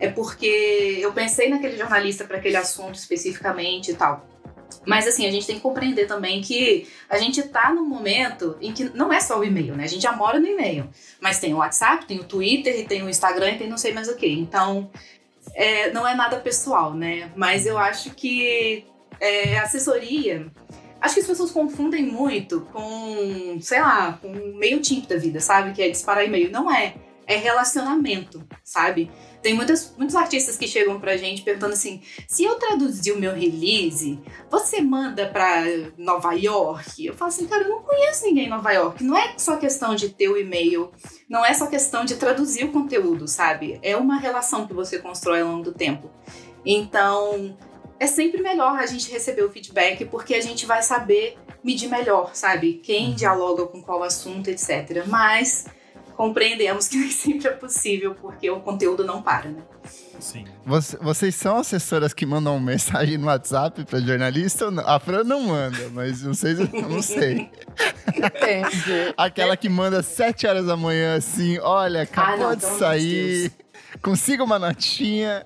[SPEAKER 6] é porque eu pensei naquele jornalista para aquele assunto especificamente e tal. Mas assim, a gente tem que compreender também que a gente tá num momento em que não é só o e-mail, né? A gente já mora no e-mail. Mas tem o WhatsApp, tem o Twitter, tem o Instagram e tem não sei mais o que. Então, é, não é nada pessoal, né? Mas eu acho que é, assessoria. Acho que as pessoas confundem muito com, sei lá, com meio tipo da vida, sabe? Que é disparar e-mail. Não é. É relacionamento, sabe? Tem muitas, muitos artistas que chegam pra gente perguntando assim: se eu traduzir o meu release, você manda pra Nova York? Eu falo assim, cara, eu não conheço ninguém em Nova York. Não é só questão de ter o e-mail, não é só questão de traduzir o conteúdo, sabe? É uma relação que você constrói ao longo do tempo. Então, é sempre melhor a gente receber o feedback porque a gente vai saber medir melhor, sabe? Quem dialoga com qual assunto, etc. Mas compreendemos que nem sempre é possível porque o conteúdo não para, né?
[SPEAKER 2] Sim.
[SPEAKER 1] Você- vocês são assessoras que mandam mensagem no WhatsApp pra jornalista ou não? A Fran não manda, mas vocês eu não sei.
[SPEAKER 4] Entendi.
[SPEAKER 1] Aquela que manda sete horas da manhã assim, olha, acabou
[SPEAKER 6] Ah, não,
[SPEAKER 1] de sair, consiga uma notinha.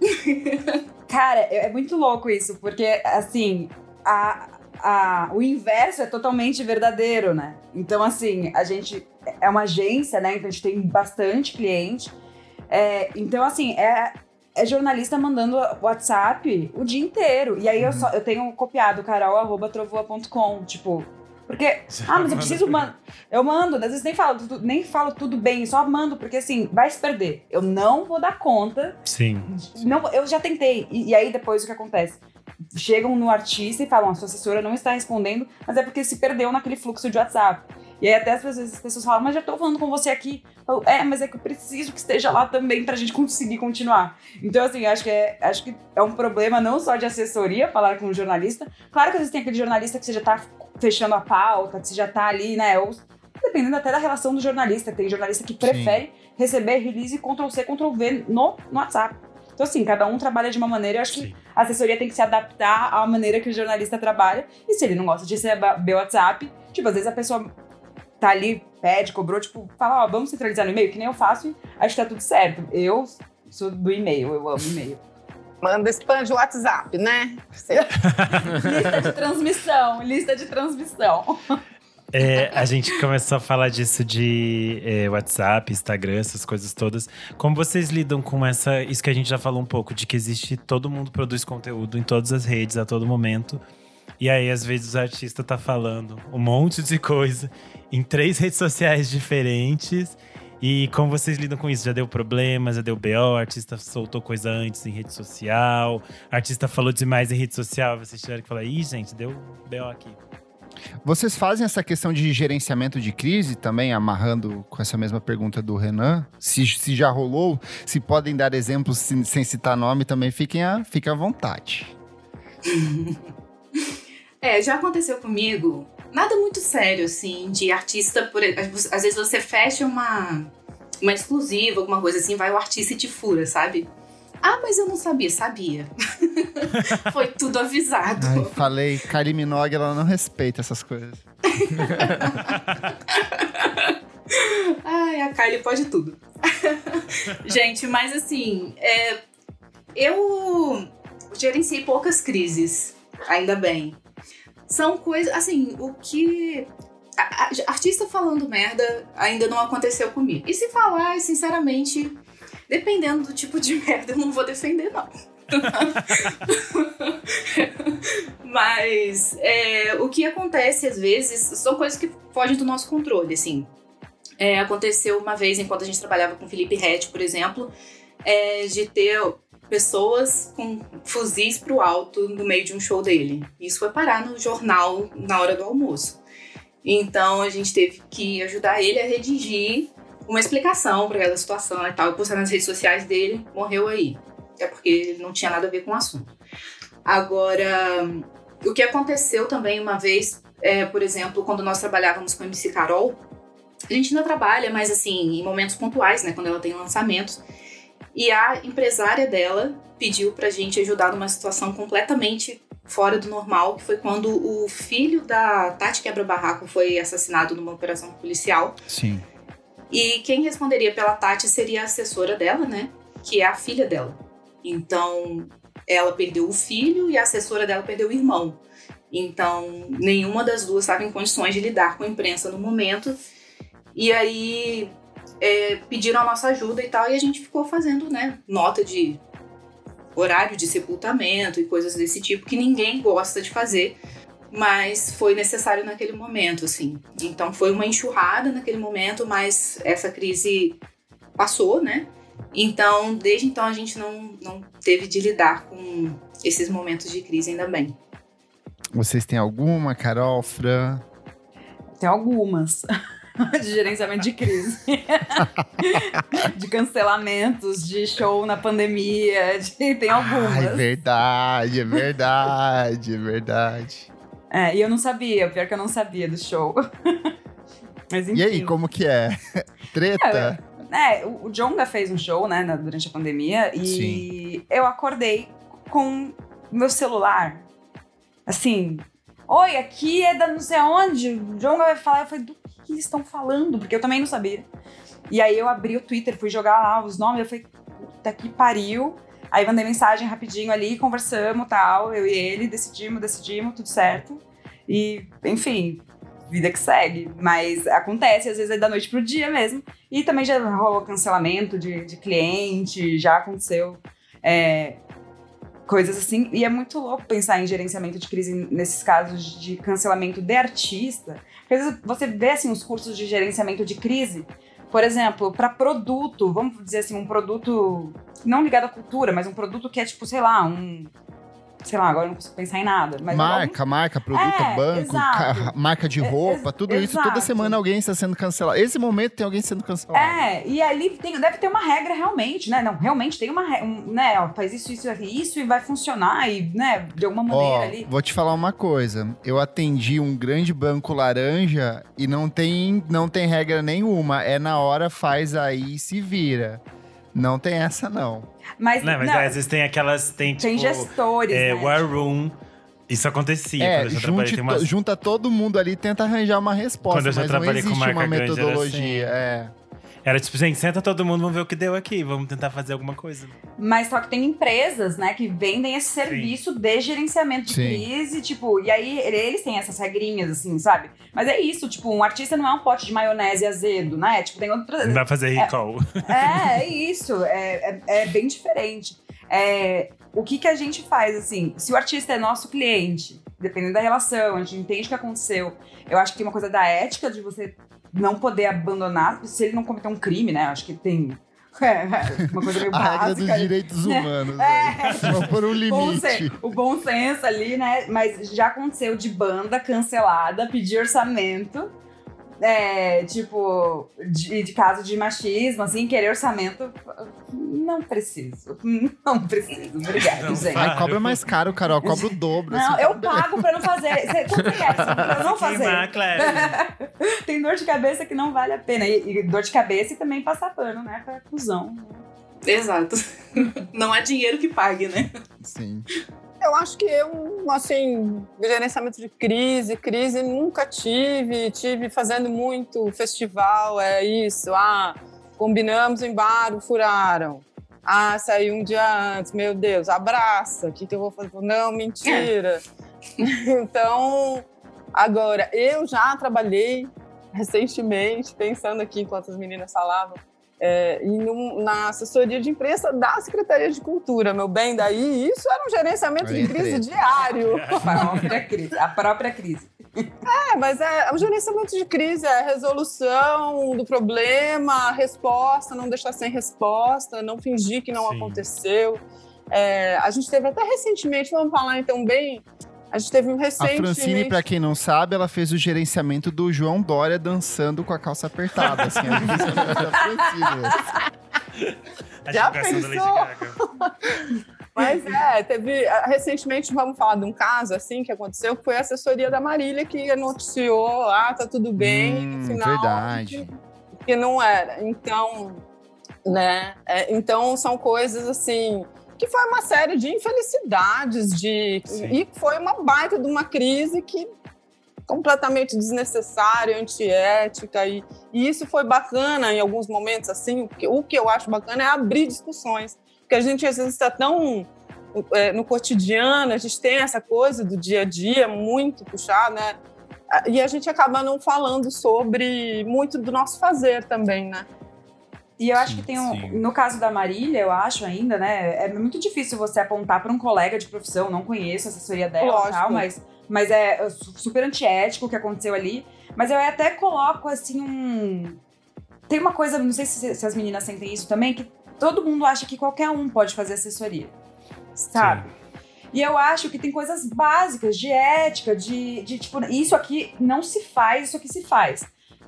[SPEAKER 5] Cara, é é muito louco isso, porque, assim, a, a, o inverso é totalmente verdadeiro, né? Então, assim, a gente é uma agência, né? Então, a gente tem bastante cliente. É, então, assim, é, é jornalista mandando WhatsApp o dia inteiro. E aí, eu, só, eu tenho copiado carol.trovoa.com, tipo... Porque, ah, mas eu preciso mandar. Eu mando, às vezes nem falo, tudo- nem falo tudo bem, só mando, porque assim, vai se perder. Eu não vou dar conta
[SPEAKER 2] Sim.
[SPEAKER 5] não, eu já tentei. E, e aí depois o que acontece? Chegam no artista e falam: a sua assessora não está respondendo, mas é porque se perdeu naquele fluxo de WhatsApp. E aí até às vezes as pessoas falam, mas já tô falando com você aqui. Eu é, mas é que eu preciso que esteja lá também pra gente conseguir continuar. Então, assim, acho que é, acho que é um problema não só de assessoria falar com o jornalista. Claro que às vezes tem aquele jornalista que você já tá fechando a pauta, que você já tá ali, né? Ou dependendo até da relação do jornalista. Tem jornalista que prefere receber release Ctrl-C, Ctrl-V no, no WhatsApp. Então, assim, cada um trabalha de uma maneira. Eu acho que
[SPEAKER 2] Sim.
[SPEAKER 5] a assessoria tem que se adaptar à maneira que o jornalista trabalha. E se ele não gosta de receber WhatsApp, tipo, às vezes a pessoa tá ali, pede, cobrou, tipo, fala, ó, vamos centralizar no e-mail, que nem eu faço, e acho que tá tudo certo. Eu sou do e-mail, eu amo e-mail.
[SPEAKER 4] Manda spam de WhatsApp, né?
[SPEAKER 5] Lista de transmissão, lista de transmissão.
[SPEAKER 2] É, a gente começou a falar disso de é, WhatsApp, Instagram, essas coisas todas. Como vocês lidam com essa. Isso que a gente já falou um pouco, de que existe. Todo mundo produz conteúdo em todas as redes a todo momento. E aí, às vezes, o artista tá falando um monte de coisa em três redes sociais diferentes. E como vocês lidam com isso? Já deu problema, já deu BO, o artista soltou coisa antes em rede social, o artista falou demais em rede social, vocês tiveram que falar, ih, gente, deu BO aqui.
[SPEAKER 1] Vocês fazem essa questão de gerenciamento de crise também, amarrando com essa mesma pergunta do Renan? Se, se já rolou, se podem dar exemplos sem, sem citar nome, também fiquem à, fiquem à vontade.
[SPEAKER 6] É, já aconteceu comigo. Nada muito sério, assim, de artista. Por, às vezes você fecha uma, uma exclusiva, alguma coisa assim, vai o artista e te fura, sabe? Ah, mas eu não sabia. Sabia. Foi tudo avisado.
[SPEAKER 1] Ai, falei, Kylie Minogue, ela não respeita essas coisas.
[SPEAKER 6] Ai, a Kylie pode tudo. Gente, mas assim, é, eu gerenciei poucas crises, ainda bem. São coisas, assim, o que. artista falando merda ainda não aconteceu comigo. E se falar, sinceramente, dependendo do tipo de merda, eu não vou defender, não. Mas é, o que acontece às vezes são coisas que fogem do nosso controle, assim. É, aconteceu uma vez, enquanto a gente trabalhava com Felipe Rett, por exemplo, é, de ter pessoas com fuzis pro alto no meio de um show dele. Isso foi parar no jornal na hora do almoço. Então a gente teve que ajudar ele a redigir uma explicação para aquela situação e tal. Postar nas redes sociais dele, morreu aí. É porque ele não tinha nada a ver com o assunto. Agora, o que aconteceu também uma vez, é, por exemplo, quando nós trabalhávamos com a MC Carol, a gente ainda trabalha, mas assim, em momentos pontuais, né? Quando ela tem lançamentos. E a empresária dela pediu pra gente ajudar numa situação completamente fora do normal, que foi quando o filho da Tati Quebra-Barraco foi assassinado numa operação policial.
[SPEAKER 1] Sim.
[SPEAKER 6] E quem responderia pela Tati seria a assessora dela, né? Que é a filha dela. Então, ela perdeu o filho e a assessora dela perdeu o irmão. Então, nenhuma das duas estava em condições de lidar com a imprensa no momento. E aí é, pediram a nossa ajuda e tal, e a gente ficou fazendo, né, nota de horário de sepultamento e coisas desse tipo que ninguém gosta de fazer, mas foi necessário naquele momento, assim. Então foi uma enxurrada naquele momento, mas essa crise passou, né? Então, desde então a gente não, não teve de lidar com esses momentos de crise ainda bem.
[SPEAKER 1] Vocês têm alguma, Carol, Fran?
[SPEAKER 5] Tem algumas. de gerenciamento de crise. de cancelamentos, de show na pandemia, de, tem algumas.
[SPEAKER 1] Ah, é verdade, é verdade, é verdade.
[SPEAKER 5] É, e eu não sabia, pior que eu não sabia do show. Mas.
[SPEAKER 1] E aí, como que é? Treta?
[SPEAKER 5] É, é o Jonga fez um show, né, durante a pandemia, e Sim. eu acordei com meu celular, assim, oi, aqui é da não sei onde, o Jonga vai falar, eu falei, do que eles estão falando? Porque eu também não sabia. E aí eu abri o Twitter, fui jogar lá os nomes, eu falei, puta que pariu. Aí mandei mensagem rapidinho ali, conversamos tal, eu e ele, decidimos, decidimos, tudo certo. E, enfim, vida que segue. Mas acontece, às vezes é da noite pro dia mesmo. E também já rolou cancelamento de, de cliente, já aconteceu. É, coisas assim. E é muito louco pensar em gerenciamento de crise nesses casos de cancelamento de artista, às vezes você vê assim os cursos de gerenciamento de crise, por exemplo, para produto, vamos dizer assim, um produto não ligado à cultura, mas um produto que é tipo, sei lá, um sei lá, agora eu não consigo pensar em nada.
[SPEAKER 1] marca, algum... marca, produto, é, banco, marca de é, roupa, tudo isso. Toda semana alguém está sendo cancelado. Esse momento tem alguém sendo cancelado.
[SPEAKER 5] É, e ali tem, deve ter uma regra realmente, né? Não, realmente tem uma regra, um, né? Ó, faz isso, isso, isso e vai funcionar e, né, de alguma maneira Ó, ali.
[SPEAKER 1] Vou te falar uma coisa. Eu atendi um grande banco laranja e não tem, não tem regra nenhuma. É na hora, faz aí e se vira. Não tem essa, não.
[SPEAKER 2] Mas, não, mas não, às vezes tem aquelas. Tem,
[SPEAKER 5] tem tipo, gestores.
[SPEAKER 2] É,
[SPEAKER 5] né?
[SPEAKER 2] War Room. Isso acontecia
[SPEAKER 1] é, quando eu junte, umas... junta todo mundo ali e tenta arranjar uma resposta. Quando eu já trabalhei com marca uma metodologia. Assim. É.
[SPEAKER 2] Era tipo, gente, senta todo mundo, vamos ver o que deu aqui, vamos tentar fazer alguma coisa.
[SPEAKER 5] Mas só que tem empresas, né, que vendem esse serviço Sim. de gerenciamento de Sim. crise, tipo, e aí eles têm essas regrinhas, assim, sabe? Mas é isso, tipo, um artista não é um pote de maionese azedo, né? Tipo, tem outra.
[SPEAKER 2] Não vai fazer recall.
[SPEAKER 5] É, é, é isso, é, é, é bem diferente. É, o que que a gente faz, assim, se o artista é nosso cliente, dependendo da relação, a gente entende o que aconteceu, eu acho que tem uma coisa da ética de você não poder abandonar, se ele não cometer um crime, né? Acho que tem é, uma coisa meio básica.
[SPEAKER 1] A regra dos direitos humanos. É. Vamos por um limite.
[SPEAKER 5] o bom senso ali, né? Mas já aconteceu de banda cancelada, pedir orçamento é, tipo, de, de, caso de machismo, assim, querer orçamento, não preciso. Não preciso. Obrigada, não, gente.
[SPEAKER 1] Ai, cobra mais caro, Carol. Cobra o dobro.
[SPEAKER 5] Não,
[SPEAKER 1] assim,
[SPEAKER 5] eu pago pra não fazer. Você, quanto assim, pra não fazer?
[SPEAKER 2] claro.
[SPEAKER 5] Tem dor de cabeça que não vale a pena. E, e dor de cabeça e também passar pano, né? Pra cuzão.
[SPEAKER 6] Exato. Não há dinheiro que pague, né?
[SPEAKER 1] Sim.
[SPEAKER 4] Eu acho que eu, assim, gerenciamento de crise, crise nunca tive. Tive fazendo muito festival, é isso. Ah, combinamos em bar, furaram. Ah, saiu um dia antes, meu Deus, abraça. O que, que eu vou fazer? Não, mentira. então, agora, eu já trabalhei recentemente, pensando aqui enquanto as meninas falavam, é, e num, na assessoria de imprensa da Secretaria de Cultura, meu bem. Daí isso era um gerenciamento de crise diário.
[SPEAKER 5] A própria crise. A própria crise.
[SPEAKER 4] É, mas é, o gerenciamento de crise é a resolução do problema, resposta, não deixar sem resposta, não fingir que não Sim. aconteceu. É, a gente teve até recentemente, vamos falar então bem A gente teve um
[SPEAKER 1] A
[SPEAKER 4] recente.
[SPEAKER 1] Francine, pra quem não sabe, ela fez o gerenciamento do João Dória dançando com a calça apertada. Assim, a.
[SPEAKER 2] A
[SPEAKER 4] Já pensou? Mas é, teve. ah, Recentemente, vamos falar de um caso assim que aconteceu, que foi a assessoria da Marília que noticiou, ah, tá tudo bem,
[SPEAKER 1] Hum,
[SPEAKER 4] no final.
[SPEAKER 1] verdade.
[SPEAKER 4] Que, que não era. Então, né? é, então são coisas assim. Que foi uma série de infelicidades, de.
[SPEAKER 2] Sim.
[SPEAKER 4] E foi uma baita de uma crise que completamente desnecessária, antiética e, e isso foi bacana em alguns momentos assim, o que, o que eu acho bacana é abrir discussões, porque a gente às vezes está tão é, no cotidiano, a gente tem essa coisa do dia a dia muito puxada, né? E a gente acaba não falando sobre muito do nosso fazer também, né?
[SPEAKER 5] E eu acho
[SPEAKER 2] Sim,
[SPEAKER 5] que tem um,
[SPEAKER 2] sim.
[SPEAKER 5] no caso da Marília, eu acho ainda, né? É muito difícil você apontar para um colega de profissão, não conheço a assessoria dela e tal, mas, mas é su- super antiético o que aconteceu ali. Mas eu até coloco assim um. Tem uma coisa, não sei se, se as meninas sentem isso também, que todo mundo acha que qualquer um pode fazer assessoria. Sabe? E eu acho que tem coisas básicas de ética, de, de tipo, isso aqui não se faz, isso aqui se faz.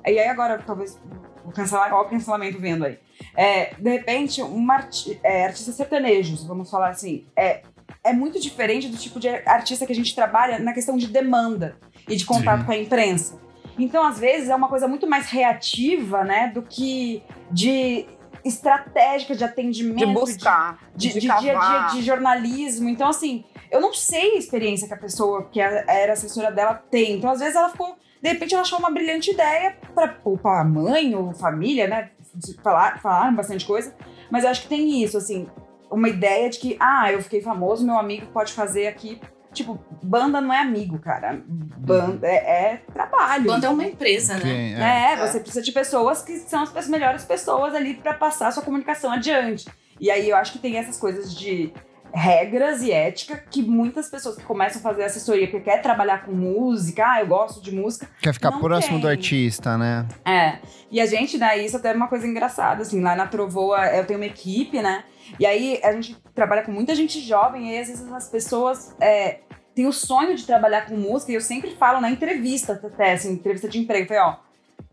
[SPEAKER 5] E aí agora, talvez, vou cancelar, olha o cancelamento vendo aí. É, de repente, um arti é, artista sertanejos, vamos falar assim, é, é muito diferente do tipo de artista que a gente trabalha na questão de demanda e de contato
[SPEAKER 2] Sim.
[SPEAKER 5] com a imprensa. Então, às vezes, é uma coisa muito mais reativa, né, do que de estratégica de atendimento,
[SPEAKER 4] De buscar,
[SPEAKER 5] de,
[SPEAKER 4] de,
[SPEAKER 5] de dia a dia de jornalismo. Então, assim, eu não sei a experiência que a pessoa que era assessora dela tem. Então, às vezes, ela ficou. De repente, ela achou uma brilhante ideia para poupar a mãe ou família, né? Falar, falaram bastante coisa. Mas eu acho que tem isso, assim, uma ideia de que, ah, eu fiquei famoso, meu amigo pode fazer aqui. Tipo, banda não é amigo, cara. Banda é, é trabalho.
[SPEAKER 6] Banda é uma empresa, né?
[SPEAKER 1] É.
[SPEAKER 5] É, você precisa de pessoas que são as melhores pessoas ali pra passar a sua comunicação adiante. E aí eu acho que tem essas coisas de regras e ética que muitas pessoas que começam a fazer assessoria porque quer trabalhar com música, ah, eu gosto de música.
[SPEAKER 1] Quer ficar próximo do artista, né?
[SPEAKER 5] É. E a gente, né, isso até é uma coisa engraçada, assim, lá na Trovoa eu tenho uma equipe, né? E aí a gente trabalha com muita gente jovem e às vezes as pessoas é, têm o sonho de trabalhar com música e eu sempre falo na entrevista até, assim, entrevista de emprego, falei, ó,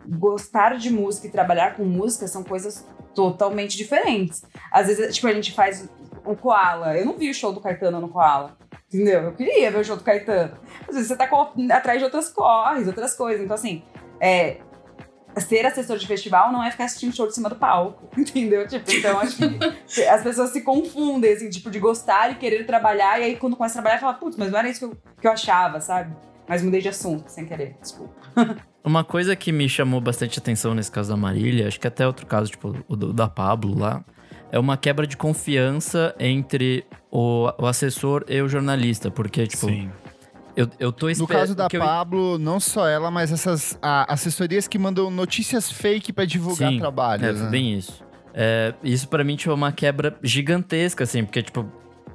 [SPEAKER 5] gostar de música e trabalhar com música são coisas totalmente diferentes. Às vezes, tipo, a gente faz o Koala. Eu não vi o show do Caetano no Koala. Entendeu? Eu queria ver o show do Caetano. Às vezes você tá atrás de outras corres, outras coisas. Então, assim, é, ser assessor de festival não é ficar assistindo show de cima do palco, entendeu? Tipo, então acho que as pessoas se confundem, assim, tipo, de gostar e querer trabalhar, e aí quando começa a trabalhar, fala, putz, mas não era isso que eu, que eu achava, sabe? Mas mudei de assunto, sem querer, desculpa.
[SPEAKER 3] Uma coisa que me chamou bastante atenção nesse caso da Marília, acho que até outro caso, tipo o do- da Pablo lá, é uma quebra de confiança entre o, o assessor e o jornalista, porque, tipo,
[SPEAKER 2] Sim.
[SPEAKER 3] eu, eu tô
[SPEAKER 1] No caso da Pablo, não só ela, mas essas a- assessorias que mandam notícias fake pra divulgar
[SPEAKER 3] Sim,
[SPEAKER 1] trabalhos.
[SPEAKER 3] É,
[SPEAKER 1] né?
[SPEAKER 3] bem isso. É, isso pra mim tipo, é uma quebra gigantesca, assim, porque, tipo,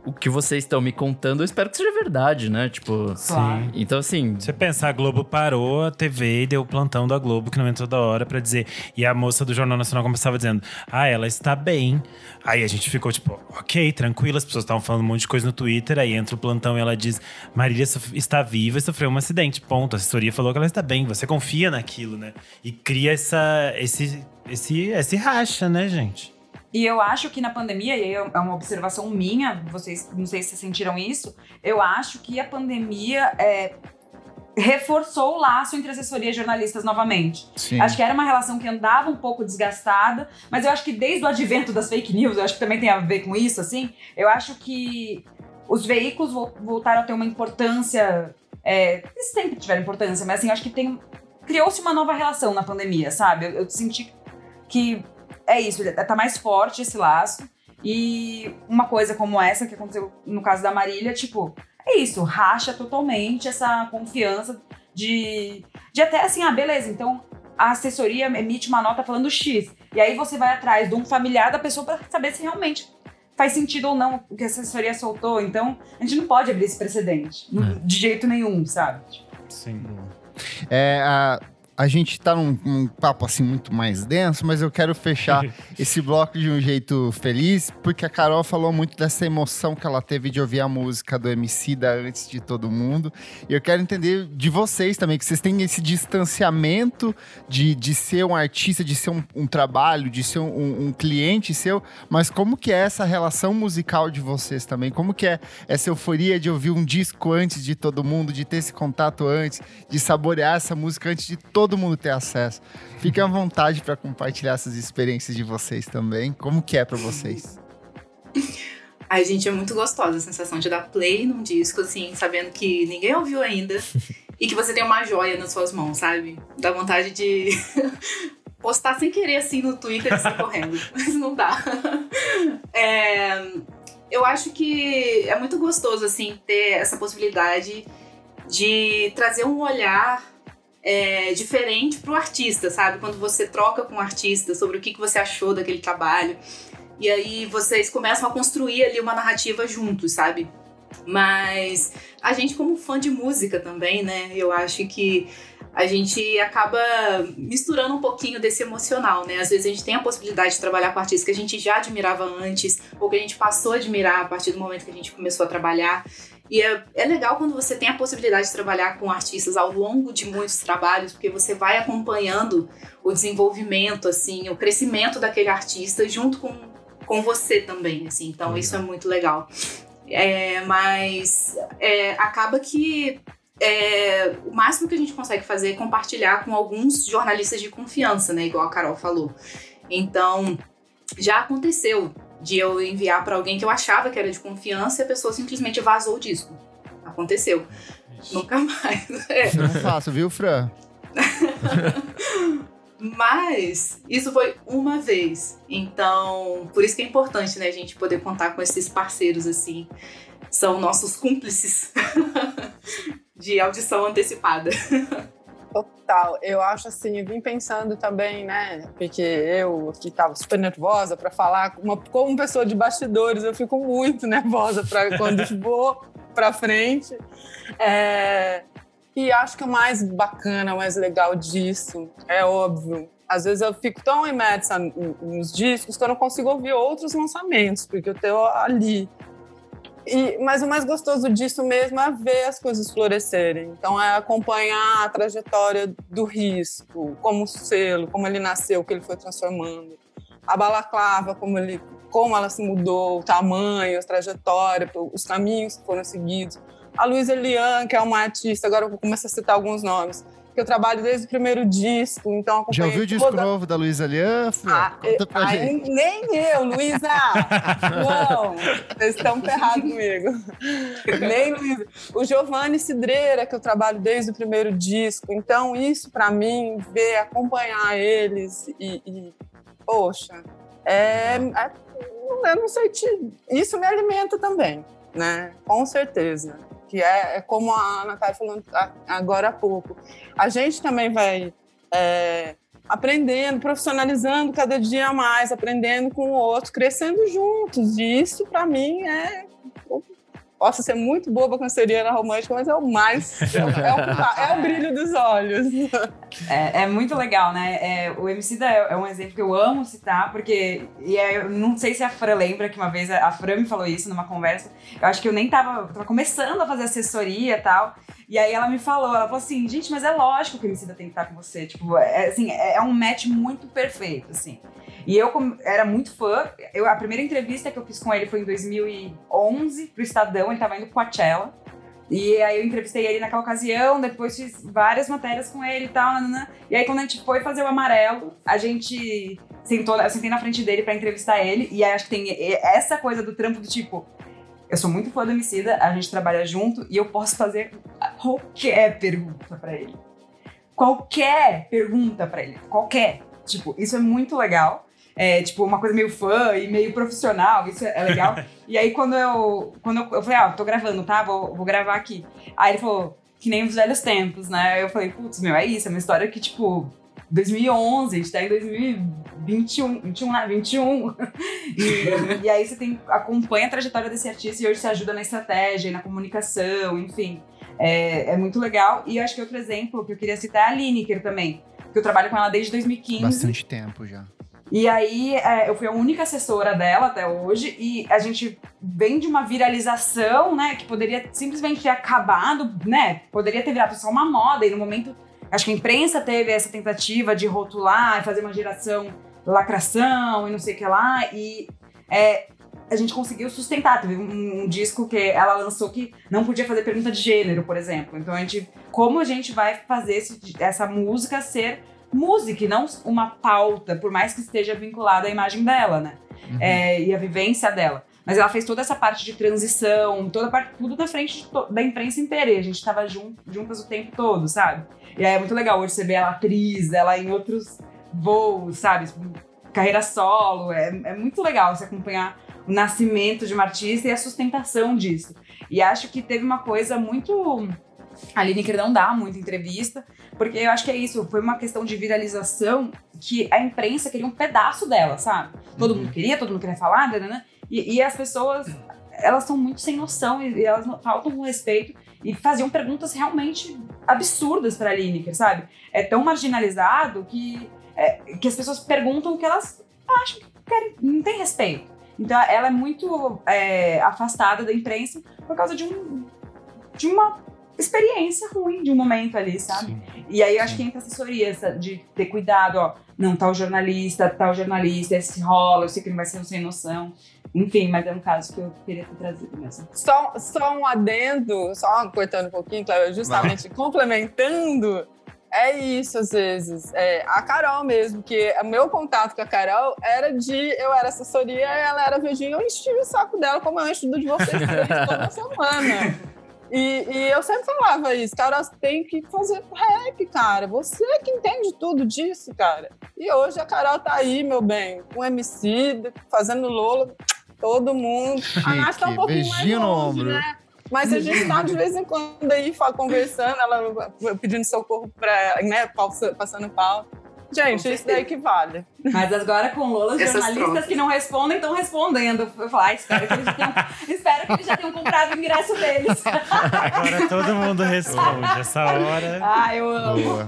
[SPEAKER 3] o que vocês estão me contando, eu espero que seja verdade, né? Tipo.
[SPEAKER 2] Sim.
[SPEAKER 3] Então, assim.
[SPEAKER 2] Você pensar, a Globo parou a TV e deu o plantão da Globo, que não entrou da hora, pra dizer. E a moça do Jornal Nacional começava dizendo: Ah, ela está bem. Aí a gente ficou tipo, ok, tranquilo, as pessoas estavam falando um monte de coisa no Twitter. Aí entra o plantão e ela diz: Marília está viva e sofreu um acidente. Ponto. A assessoria falou que ela está bem. Você confia naquilo, né? E cria essa, esse, esse, esse racha, né, gente?
[SPEAKER 5] E eu acho que na pandemia, e aí é uma observação minha, vocês não sei se vocês sentiram isso, eu acho que a pandemia é, reforçou o laço entre assessoria e jornalistas novamente.
[SPEAKER 1] Sim.
[SPEAKER 5] Acho que era uma relação que andava um pouco desgastada, mas eu acho que desde o advento das fake news, eu acho que também tem a ver com isso, assim, eu acho que os veículos vol- voltaram a ter uma importância. É, eles sempre tiveram importância, mas assim, eu acho que tem. Criou-se uma nova relação na pandemia, sabe? Eu, eu senti que é isso, tá mais forte esse laço. E uma coisa como essa que aconteceu no caso da Marília, tipo, é isso, racha totalmente essa confiança de, de até assim, ah, beleza, então a assessoria emite uma nota falando X. E aí você vai atrás de um familiar da pessoa para saber se realmente faz sentido ou não o que a assessoria soltou. Então, a gente não pode abrir esse precedente.
[SPEAKER 3] É.
[SPEAKER 5] De jeito nenhum, sabe?
[SPEAKER 2] Sim.
[SPEAKER 1] É, a- a gente tá num, num, papo assim muito mais denso, mas eu quero fechar esse bloco de um jeito feliz, porque a Carol falou muito dessa emoção que ela teve de ouvir a música do MC da antes de todo mundo. E eu quero entender de vocês também, que vocês têm esse distanciamento de, de ser um artista, de ser um, um trabalho, de ser um, um, cliente seu, mas como que é essa relação musical de vocês também? Como que é essa euforia de ouvir um disco antes de todo mundo, de ter esse contato antes, de saborear essa música antes de todo todo mundo ter acesso. Fiquem à vontade para compartilhar essas experiências de vocês também. Como que é para vocês?
[SPEAKER 6] Ai, gente, é muito gostosa a sensação de dar play num disco, assim, sabendo que ninguém ouviu ainda e que você tem uma joia nas suas mãos, sabe? Dá vontade de postar sem querer, assim, no Twitter e sair correndo. Mas não dá. É, eu acho que é muito gostoso, assim, ter essa possibilidade de trazer um olhar é, diferente para o artista, sabe? Quando você troca com o artista sobre o que, que você achou daquele trabalho. E aí vocês começam a construir ali uma narrativa juntos, sabe? Mas a gente, como fã de música também, né? Eu acho que a gente acaba misturando um pouquinho desse emocional, né? Às vezes a gente tem a possibilidade de trabalhar com artistas que a gente já admirava antes, ou que a gente passou a admirar a partir do momento que a gente começou a trabalhar. E é, é legal quando você tem a possibilidade de trabalhar com artistas ao longo de muitos trabalhos, porque você vai acompanhando o desenvolvimento, assim, o crescimento daquele artista junto com, com você também, assim. Então isso é muito legal. É, mas é, acaba que é, o máximo que a gente consegue fazer é compartilhar com alguns jornalistas de confiança, né? Igual a Carol falou. Então, já aconteceu de eu enviar para alguém que eu achava que era de confiança e a pessoa simplesmente vazou o disco. Aconteceu. Ixi. Nunca mais.
[SPEAKER 1] É. Não é fácil, viu, Fran?
[SPEAKER 6] Mas isso foi uma vez. Então, por isso que é importante, né, a gente poder contar com esses parceiros assim. São nossos cúmplices de audição antecipada.
[SPEAKER 4] Total. Eu acho assim, eu vim pensando também, né? Porque eu que estava super nervosa para falar, uma, como pessoa de bastidores, eu fico muito nervosa para quando vou para frente. É, e acho que o mais bacana, o mais legal disso é óbvio. Às vezes eu fico tão imersa nos discos que eu não consigo ouvir outros lançamentos, porque eu tenho ali e, mas o mais gostoso disso mesmo é ver as coisas florescerem. Então, é acompanhar a trajetória do risco, como selo, como ele nasceu, o que ele foi transformando. A balaclava, como, ele, como ela se mudou, o tamanho, a trajetória, os caminhos que foram seguidos. A Luísa Elian, que é uma artista, agora eu vou começar a citar alguns nomes que eu trabalho desde o primeiro disco, então
[SPEAKER 1] Já ouviu o disco toda... novo da Luísa Aliança? Ah.
[SPEAKER 4] Nem eu, Luísa! não, vocês estão ferrados comigo. nem Luísa. O Giovanni Cidreira, que eu trabalho desde o primeiro disco, então isso para mim, ver, acompanhar eles e, e poxa, é, é, eu não sei, te, isso me alimenta também, né? Com certeza que é, é como a Ana estava falando agora há pouco. A gente também vai é, aprendendo, profissionalizando cada dia mais, aprendendo com o outro, crescendo juntos. E isso, para mim, é posso ser muito boba com seriana romântica, mas é o mais. É é o, é o brilho dos olhos.
[SPEAKER 5] É, é, muito legal, né? É, o MC da é um exemplo que eu amo citar, porque. E é, eu não sei se a Fran lembra que uma vez a Fran me falou isso numa conversa. Eu acho que eu nem tava, tava começando a fazer assessoria e tal. E aí ela me falou, ela falou assim, gente, mas é lógico que o MC da tem que estar com você. Tipo, é, assim, é, é um match muito perfeito, assim. E eu era muito fã. Eu, a primeira entrevista que eu fiz com ele foi em 2011 pro Estadão, ele tava indo pro Coachella. E aí eu entrevistei ele naquela ocasião, depois fiz várias matérias com ele e tal, nanana. E aí quando a gente foi fazer o amarelo, a gente sentou, eu sentei na frente dele para entrevistar ele, e aí acho que tem essa coisa do trampo do tipo, eu sou muito fã do Emicida, a gente trabalha junto e eu posso fazer qualquer pergunta para ele. Qualquer pergunta para ele, qualquer. Tipo, isso é muito legal é, tipo, uma coisa meio fã e meio profissional, isso é legal. e aí, quando eu, quando eu, eu falei, ah, tô gravando, tá? Vou, vou gravar aqui. Aí ele falou, que nem os velhos tempos, né? Eu falei, putz, meu, é isso, é uma história que, tipo, 2011, a gente tá em 2021, 21, né? 21. e, e aí você tem, acompanha a trajetória desse artista e hoje se ajuda na estratégia e na comunicação, enfim. é, é muito legal. E acho que outro exemplo que eu queria citar é a Lineker também, que eu trabalho com ela desde 2015.
[SPEAKER 1] Bastante tempo já.
[SPEAKER 5] E aí, é, eu fui a única assessora dela até hoje, e a gente vem de uma viralização, né, que poderia simplesmente ter acabado, né, poderia ter virado só uma moda, e no momento, acho que a imprensa teve essa tentativa de rotular, fazer uma geração lacração e não sei o que lá, e é, a gente conseguiu sustentar. Teve um, um, disco que ela lançou que não podia fazer pergunta de gênero, por exemplo. Então, a gente, como a gente vai fazer esse, essa música ser música e não uma pauta, por mais que esteja vinculada à imagem dela, né? Uhum. É, e a vivência dela. Mas ela fez toda essa parte de transição, toda parte, tudo na frente da imprensa inteira. E a gente tava jun, juntas o tempo todo, sabe? E aí é muito legal hoje você ver ela atriz, ela em outros voos, sabe? Carreira solo. É, é muito legal você acompanhar o nascimento de uma artista e a sustentação disso. E acho que teve uma coisa muito. A Lineker não dá muita entrevista, porque eu acho que é isso, foi uma questão de viralização que a imprensa queria um pedaço dela, sabe? Todo uhum. mundo queria, todo mundo queria falar, né? né, né. E, e, as pessoas, elas são muito sem noção e, e elas faltam com respeito e faziam perguntas realmente absurdas para a Lineker, sabe? É tão marginalizado que, é, que as pessoas perguntam o que elas acham que querem, não tem respeito. Então ela é muito é, afastada da imprensa por causa de, um, de uma experiência ruim de um momento ali, sabe? Sim. E aí eu acho que entra assessoria de ter cuidado, ó, não, tal jornalista, tal jornalista, esse rola, eu sei que não vai ser um sem noção. Enfim, mas é um caso que eu queria ter trazido mesmo.
[SPEAKER 4] Só, só um adendo, só cortando um pouquinho, Cléber, justamente complementando, é isso às vezes. É, a Carol mesmo, que o meu contato com a Carol era de eu era assessoria e ela era Virgínia, eu enchi o saco dela como eu encho do de vocês toda semana. E, e, eu sempre falava isso, cara, tem que fazer rap, cara. Você que entende tudo disso, cara. E hoje a Carol tá aí, meu bem, com MC, fazendo Lola, todo mundo.
[SPEAKER 1] Chique. A Nath tá um pouquinho mais longe, né?
[SPEAKER 4] Mas a gente tá de vez em quando aí conversando, ela pedindo socorro pra, né, passando pau. Gente, isso daí que vale.
[SPEAKER 5] Mas agora com Lola, os jornalistas que não respondem estão respondendo. Eu falo, ah, espero que eles já tenham, espero que eles já tenham comprado o ingresso deles.
[SPEAKER 2] Agora todo mundo responde. Essa hora.
[SPEAKER 5] Ah, eu amo.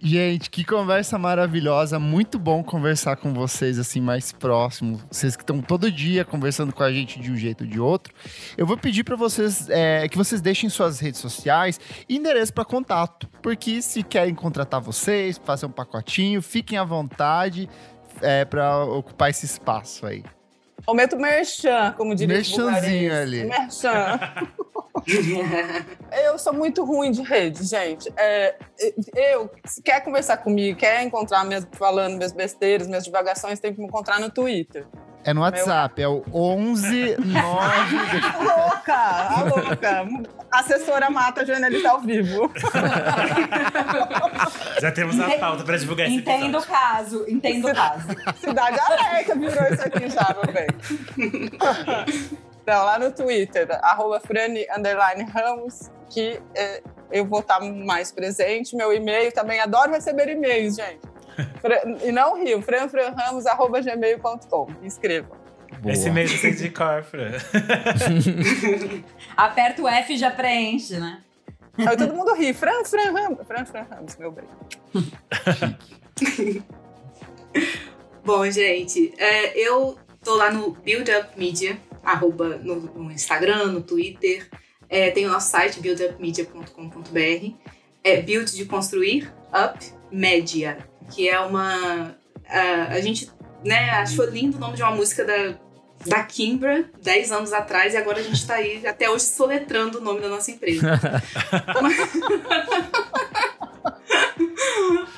[SPEAKER 1] Gente, que conversa maravilhosa. Muito bom conversar com vocês assim mais próximo. Vocês que estão todo dia conversando com a gente de um jeito ou de outro. Eu vou pedir para vocês é, que vocês deixem suas redes sociais e endereço para contato. Porque se querem contratar vocês, fazer um pacotinho, fiquem à vontade é, para ocupar esse espaço aí.
[SPEAKER 4] Aumenta o merchan, como diria
[SPEAKER 1] Merchanzinho ali.
[SPEAKER 4] Merchan. eu sou muito ruim de rede, gente. É, eu, se quer conversar comigo, quer encontrar mesmo falando minhas besteiras, minhas divagações, tem que me encontrar no Twitter.
[SPEAKER 1] É no WhatsApp, Meu... é o 11 9.
[SPEAKER 4] louca! A louca! Assessora mata jornalista ao vivo.
[SPEAKER 2] Já temos a pauta para divulgar esse
[SPEAKER 5] Entendo o caso, entendo o caso.
[SPEAKER 4] Cidade Alerta virou isso aqui já, meu bem. Então, lá no Twitter, arroba Frane Ramos, que é, eu vou estar mais presente. Meu e-mail também, adoro receber e-mails, gente e não rio, franfranramos.gmail.com. Inscreva.
[SPEAKER 2] Esse e-mail você de cor, Fran.
[SPEAKER 5] Aperta o F e já preenche, né?
[SPEAKER 4] Aí todo mundo ri. Fran, Fran Ramos. Fran, Fran Ramos, meu bem.
[SPEAKER 6] Bom, gente, é, eu tô lá no Build Up Media, arroba no, no Instagram, no Twitter. É, tem o nosso site, buildupmedia.com.br. É build de construir, up, media que é uma. A, a gente né, achou lindo o nome de uma música da, da Kimbra, 10 anos atrás, e agora a gente está aí até hoje soletrando o nome da nossa empresa.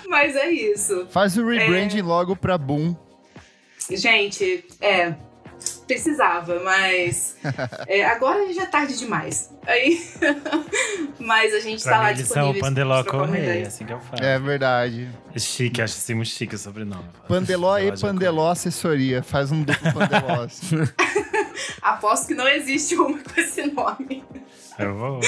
[SPEAKER 6] Mas é isso.
[SPEAKER 1] Faz o rebranding é... logo pra Boom.
[SPEAKER 6] Gente, é precisava, mas é, agora já é tarde demais. Aí, mas a gente
[SPEAKER 2] pra
[SPEAKER 6] tá lá
[SPEAKER 2] disponível. Pandeló Correia, assim que eu falo.
[SPEAKER 1] É verdade.
[SPEAKER 2] É chique, acho assim muito chique o sobrenome.
[SPEAKER 1] Pandeló e Pandeló Assessoria. Faz um duplo Pandeló. Assim.
[SPEAKER 6] Aposto que não existe uma com esse nome.
[SPEAKER 2] Eu vou.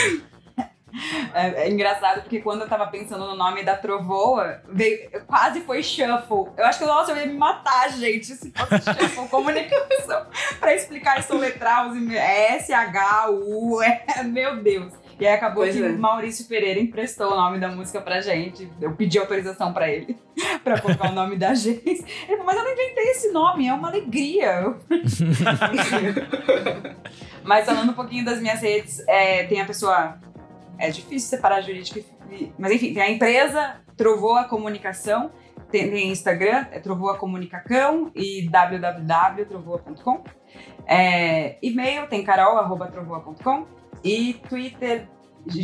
[SPEAKER 5] É, é, engraçado porque quando eu tava pensando no nome da Trovoa, veio, quase foi Shuffle. Eu acho que, nossa, eu ia me matar, gente, se fosse Shuffle comunicação pra explicar e soletrar os S-H-U, é, meu Deus. E aí acabou
[SPEAKER 6] Pois
[SPEAKER 5] que
[SPEAKER 6] é.
[SPEAKER 5] o Maurício Pereira emprestou o nome da música pra gente. Eu pedi autorização pra ele pra colocar o nome da agência. Ele falou, mas eu não inventei esse nome, é uma alegria. mas falando um pouquinho das minhas redes, é, tem a pessoa. É difícil separar jurídico e. Mas enfim, tem a empresa Trovoa Comunicação. Tem, tem Instagram, é Trovoa Comunicacão e www.trovoa.com. É, e-mail tem carol.trovoa.com e Twitter,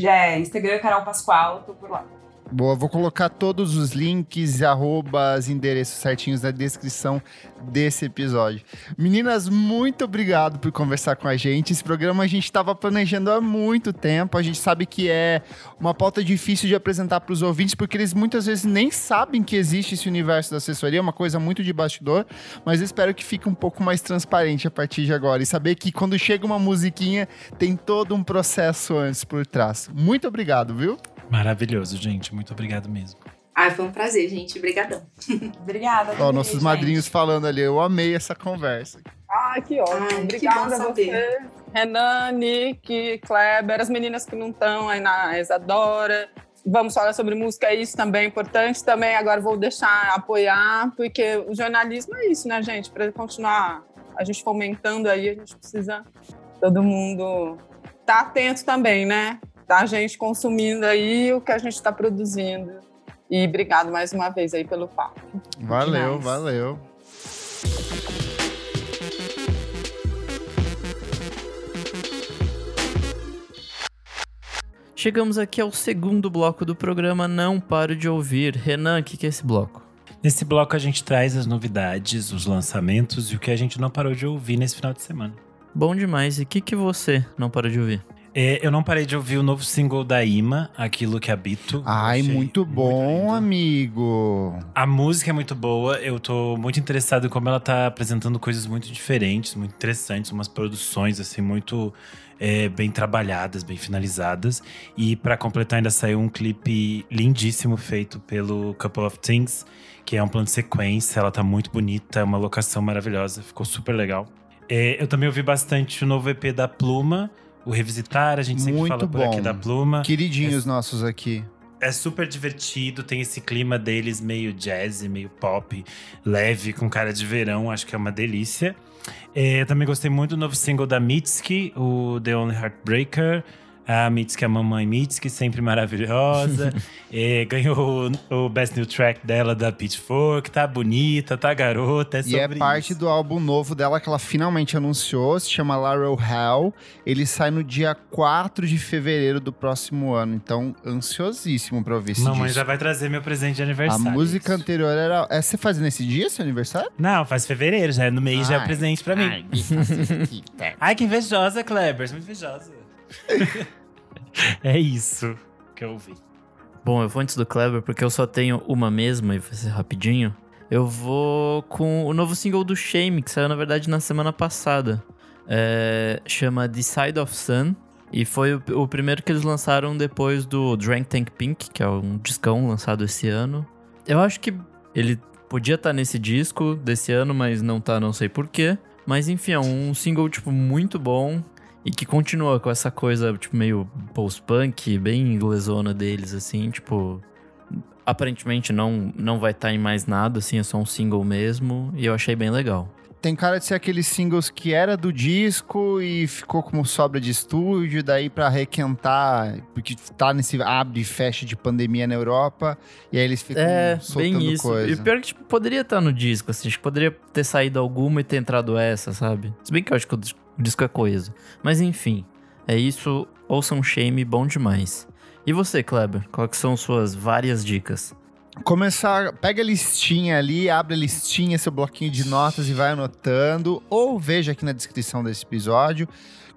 [SPEAKER 5] é, Instagram Carol Pascoal, tô por lá.
[SPEAKER 1] Boa, vou colocar todos os links, arrobas, endereços certinhos na descrição desse episódio. Meninas, muito obrigado por conversar com a gente. Esse programa a gente estava planejando há muito tempo. A gente sabe que é uma pauta difícil de apresentar para os ouvintes, porque eles muitas vezes nem sabem que existe esse universo da assessoria, é uma coisa muito de bastidor, mas espero que fique um pouco mais transparente a partir de agora e saber que quando chega uma musiquinha, tem todo um processo antes por trás. Muito obrigado, viu?
[SPEAKER 2] Maravilhoso, gente. Muito obrigado mesmo.
[SPEAKER 6] Ai, foi um prazer, gente. Obrigadão.
[SPEAKER 5] Obrigada.
[SPEAKER 1] Ó, nossos
[SPEAKER 5] gente.
[SPEAKER 1] madrinhos falando ali, eu amei essa conversa.
[SPEAKER 4] Ah, que ótimo.
[SPEAKER 6] Ai, que
[SPEAKER 4] Obrigada
[SPEAKER 6] bom
[SPEAKER 4] a você, Renan, Nick, Kleber, as meninas que não estão aí na Isadora. Vamos falar sobre música, é isso também é importante. Também agora vou deixar apoiar, porque o jornalismo é isso, né, gente? Para continuar a gente fomentando aí, a gente precisa todo mundo estar atento também, né? Tá a gente consumindo aí o que a gente está produzindo. E obrigado mais uma vez aí pelo papo.
[SPEAKER 1] Valeu,
[SPEAKER 5] Demais.
[SPEAKER 1] valeu.
[SPEAKER 3] Chegamos aqui ao segundo bloco do programa Não Paro de Ouvir. Renan, o que, que é esse bloco?
[SPEAKER 2] Nesse bloco a gente traz as novidades, os lançamentos e o que a gente não parou de ouvir nesse final de semana.
[SPEAKER 3] Bom demais. E o que, que você não parou de ouvir?
[SPEAKER 2] É, eu não parei de ouvir o novo single da Ima, Aquilo que Habito.
[SPEAKER 1] Ai, muito bom,
[SPEAKER 2] lindo.
[SPEAKER 1] amigo.
[SPEAKER 2] A música é muito boa, eu tô muito interessado em como ela tá apresentando coisas muito diferentes, muito interessantes, umas produções assim muito é, bem trabalhadas, bem finalizadas. E pra completar ainda saiu um clipe lindíssimo feito pelo Couple of Things, que é um plano de sequência, ela tá muito bonita, é uma locação maravilhosa, ficou super legal. É, eu também ouvi bastante o novo EP da Pluma, o Revisitar, a gente sempre
[SPEAKER 1] Muito
[SPEAKER 2] fala por aqui
[SPEAKER 1] bom.
[SPEAKER 2] da Pluma.
[SPEAKER 1] Queridinhos nossos aqui.
[SPEAKER 2] É super divertido, tem esse clima deles meio jazz, meio pop, leve, com cara de verão, acho que é uma delícia. É, eu também gostei muito do novo single da Mitski, o The Only Heartbreaker. A Mitski, a mamãe Mitski, sempre maravilhosa. É, ganhou o, o Best New Track dela da Pitchfork, tá bonita, tá garota, é
[SPEAKER 1] E é parte
[SPEAKER 2] isso.
[SPEAKER 1] do álbum novo dela que ela finalmente anunciou, se chama Laurel Hell. Ele sai no dia 4 de fevereiro do próximo ano, então ansiosíssimo pra ouvir esse
[SPEAKER 2] Mamãe
[SPEAKER 1] disco.
[SPEAKER 2] já vai trazer meu presente de
[SPEAKER 1] A
[SPEAKER 2] aniversário.
[SPEAKER 1] música
[SPEAKER 2] isso.
[SPEAKER 1] anterior era. É, você faz nesse dia, seu aniversário?
[SPEAKER 2] Não, faz fevereiro, já é no mês, já é
[SPEAKER 1] Ai,
[SPEAKER 2] presente pra mim. Ai, que invejosa, Kleber. É muito invejosa. é isso que eu ouvi.
[SPEAKER 3] Bom, eu vou antes do Kleber porque eu só tenho uma mesma e vai ser rapidinho. Eu vou com o novo single do Shame, que saiu na verdade na semana passada. É, chama The Side of Sun. E foi o, o primeiro que eles lançaram depois do Drank Tank Pink, que é um discão lançado esse ano. Eu acho que ele podia estar nesse disco desse ano, mas não tá, não sei porquê. Mas enfim, é um single, tipo, muito bom. E que continua com essa coisa, tipo, meio post-punk, bem inglesona deles, assim, tipo. Aparentemente não, não vai estar em mais nada, assim, é só um single mesmo. E eu achei bem legal.
[SPEAKER 1] Tem cara de ser aqueles singles que era do disco e ficou como sobra de estúdio, daí pra requentar, porque tá nesse abre e fecha de pandemia na Europa, e aí eles ficam
[SPEAKER 3] É,
[SPEAKER 1] soltando
[SPEAKER 3] bem isso.
[SPEAKER 1] coisa.
[SPEAKER 3] E pior que, tipo, poderia estar no disco, assim, acho que poderia ter saído alguma e ter entrado essa, sabe? Se bem que eu acho que o o disco é coeso. Mas enfim, é isso. Ouçam Shame, bom demais. E você, Kleber? Quais são suas várias dicas?
[SPEAKER 1] Começar, pega a listinha ali, abre a listinha, seu bloquinho de notas e vai anotando, ou veja aqui na descrição desse episódio.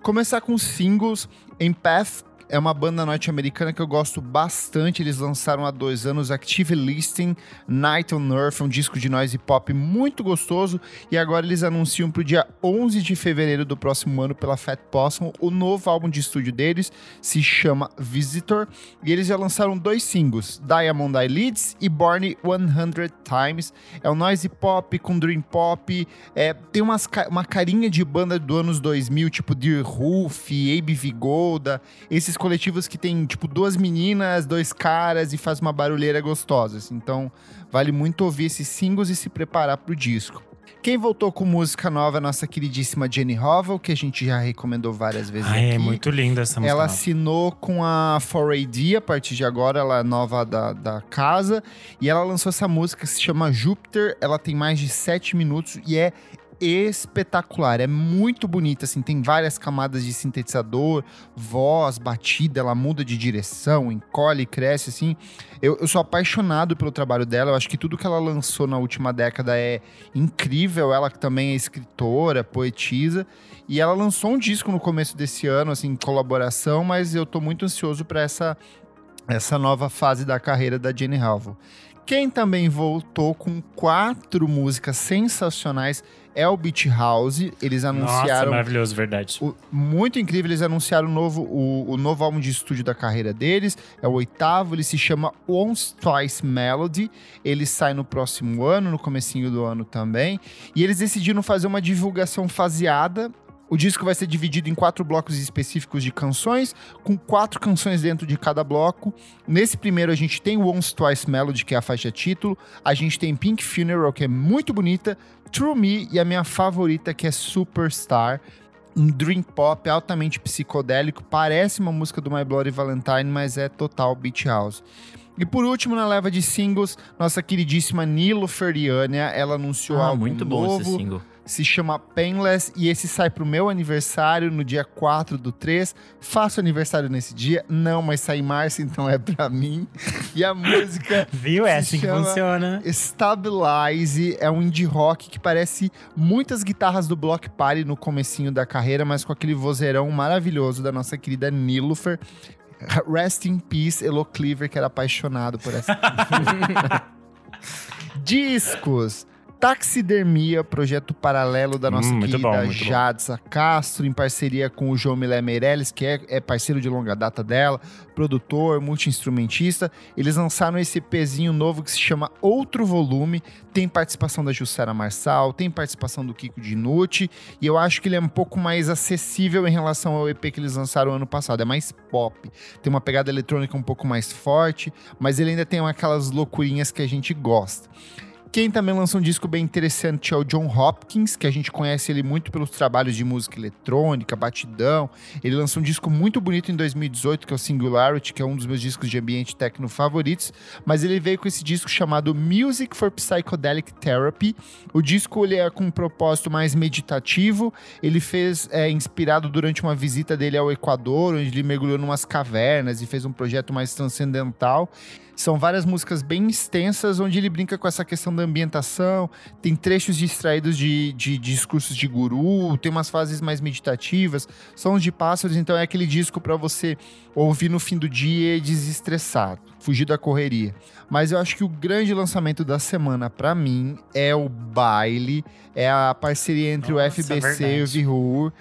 [SPEAKER 1] Começar com singles. Empath é uma banda norte-americana que eu gosto bastante. Eles lançaram há dois anos Active Listening, Night on Earth, um disco de noise pop muito gostoso. E agora eles anunciam para o dia 11 de fevereiro do próximo ano pela Fat Possum o novo álbum de estúdio deles, se chama Visitor. E eles já lançaram dois singles, Diamond Eyelids e Born 100 Times. É um noise pop com dream pop, é, tem umas, uma carinha de banda do anos 2000, tipo Dear Roof, ABV Golda, esses coletivos que tem, tipo, duas meninas, dois caras e faz uma barulheira gostosa. Assim. Então, vale muito ouvir esses singles e se preparar pro disco. Quem voltou com música nova é a nossa queridíssima Jenny Hovel, que a gente já recomendou várias vezes
[SPEAKER 2] Ai,
[SPEAKER 1] aqui.
[SPEAKER 2] é muito linda essa música.
[SPEAKER 1] Ela
[SPEAKER 2] nova.
[SPEAKER 1] assinou com a 4AD a partir de agora, ela é nova da, da casa. E ela lançou essa música que se chama Júpiter. Ela tem mais de 7 minutos e é espetacular. É muito bonita, assim, tem várias camadas de sintetizador, voz, batida, ela muda de direção, encolhe, cresce, assim. Eu, eu sou apaixonado pelo trabalho dela. Eu acho que tudo que ela lançou na última década é incrível. Ela também é escritora, poetisa. E ela lançou um disco no começo desse ano, assim, em colaboração, mas eu tô muito ansioso para essa, essa nova fase da carreira da Jenny Halvo. Quem também voltou com quatro músicas sensacionais é o Beach House. Eles
[SPEAKER 2] Nossa,
[SPEAKER 1] anunciaram
[SPEAKER 2] maravilhoso, verdade.
[SPEAKER 1] o- muito incrível, eles anunciaram o novo, o, o novo álbum de estúdio da carreira deles. É o oitavo, ele se chama Once Twice Melody. Ele sai no próximo ano, no comecinho do ano também. E eles decidiram fazer uma divulgação faseada. O disco vai ser dividido em quatro blocos específicos de canções, com quatro canções dentro de cada bloco. Nesse primeiro a gente tem o Once Twice Melody, que é a faixa título. A gente tem Pink Funeral, que é muito bonita. True Me e a minha favorita, que é Superstar um dream pop altamente psicodélico, parece uma música do My Bloody Valentine, mas é total beach house. E por último, na leva de singles, nossa queridíssima Nilo Feriania, ela anunciou
[SPEAKER 3] Ah,
[SPEAKER 1] algo
[SPEAKER 3] muito bom
[SPEAKER 1] novo,
[SPEAKER 3] esse single.
[SPEAKER 1] Se chama Painless, e esse sai pro meu aniversário, no dia 4 do 3. Faço aniversário nesse dia? Não, mas sai em março, então é pra mim. E a música
[SPEAKER 2] Viu? É assim que funciona.
[SPEAKER 1] Stabilize é um indie rock que parece muitas guitarras do Block Party no comecinho da carreira, mas com aquele vozeirão maravilhoso da nossa querida Nilufer. Rest in Peace, Elo Cleaver, que era apaixonado por essa. Discos. Taxidermia, projeto paralelo da nossa
[SPEAKER 2] Hum,
[SPEAKER 1] querida
[SPEAKER 2] bom, muito bom.
[SPEAKER 1] Jadsa Castro, em parceria com o João Milé Meirelles, que é, é parceiro de longa data dela, produtor, multi-instrumentista. Eles lançaram esse EPzinho novo que se chama Outro Volume. Tem participação da Jussara Marçal, tem participação do Kiko Dinucci, e eu acho que ele é um pouco mais acessível em relação ao EP que eles lançaram ano passado. É mais pop, tem uma pegada eletrônica um pouco mais forte, mas ele ainda tem aquelas loucurinhas que a gente gosta. Quem também lançou um disco bem interessante é o John Hopkins, que a gente conhece ele muito pelos trabalhos de música eletrônica, batidão. Ele lançou um disco muito bonito em 2018, que é o Singularity, que é um dos meus discos de ambiente techno favoritos. Mas ele veio com esse disco chamado Music for Psychedelic Therapy. O disco ele é com um propósito mais meditativo. Ele fez é, inspirado durante uma visita dele ao Equador, onde ele mergulhou em umas cavernas e fez um projeto mais transcendental. São várias músicas bem extensas, onde ele brinca com essa questão da ambientação. Tem trechos extraídos de, de discursos de guru, tem umas fases mais meditativas, sons de pássaros. Então é aquele disco para você ouvir no fim do dia e desestressar, fugir da correria. Mas eu acho que o grande lançamento da semana para mim é o Baile, é a parceria entre
[SPEAKER 2] Nossa,
[SPEAKER 1] o FBC e o. Vihur.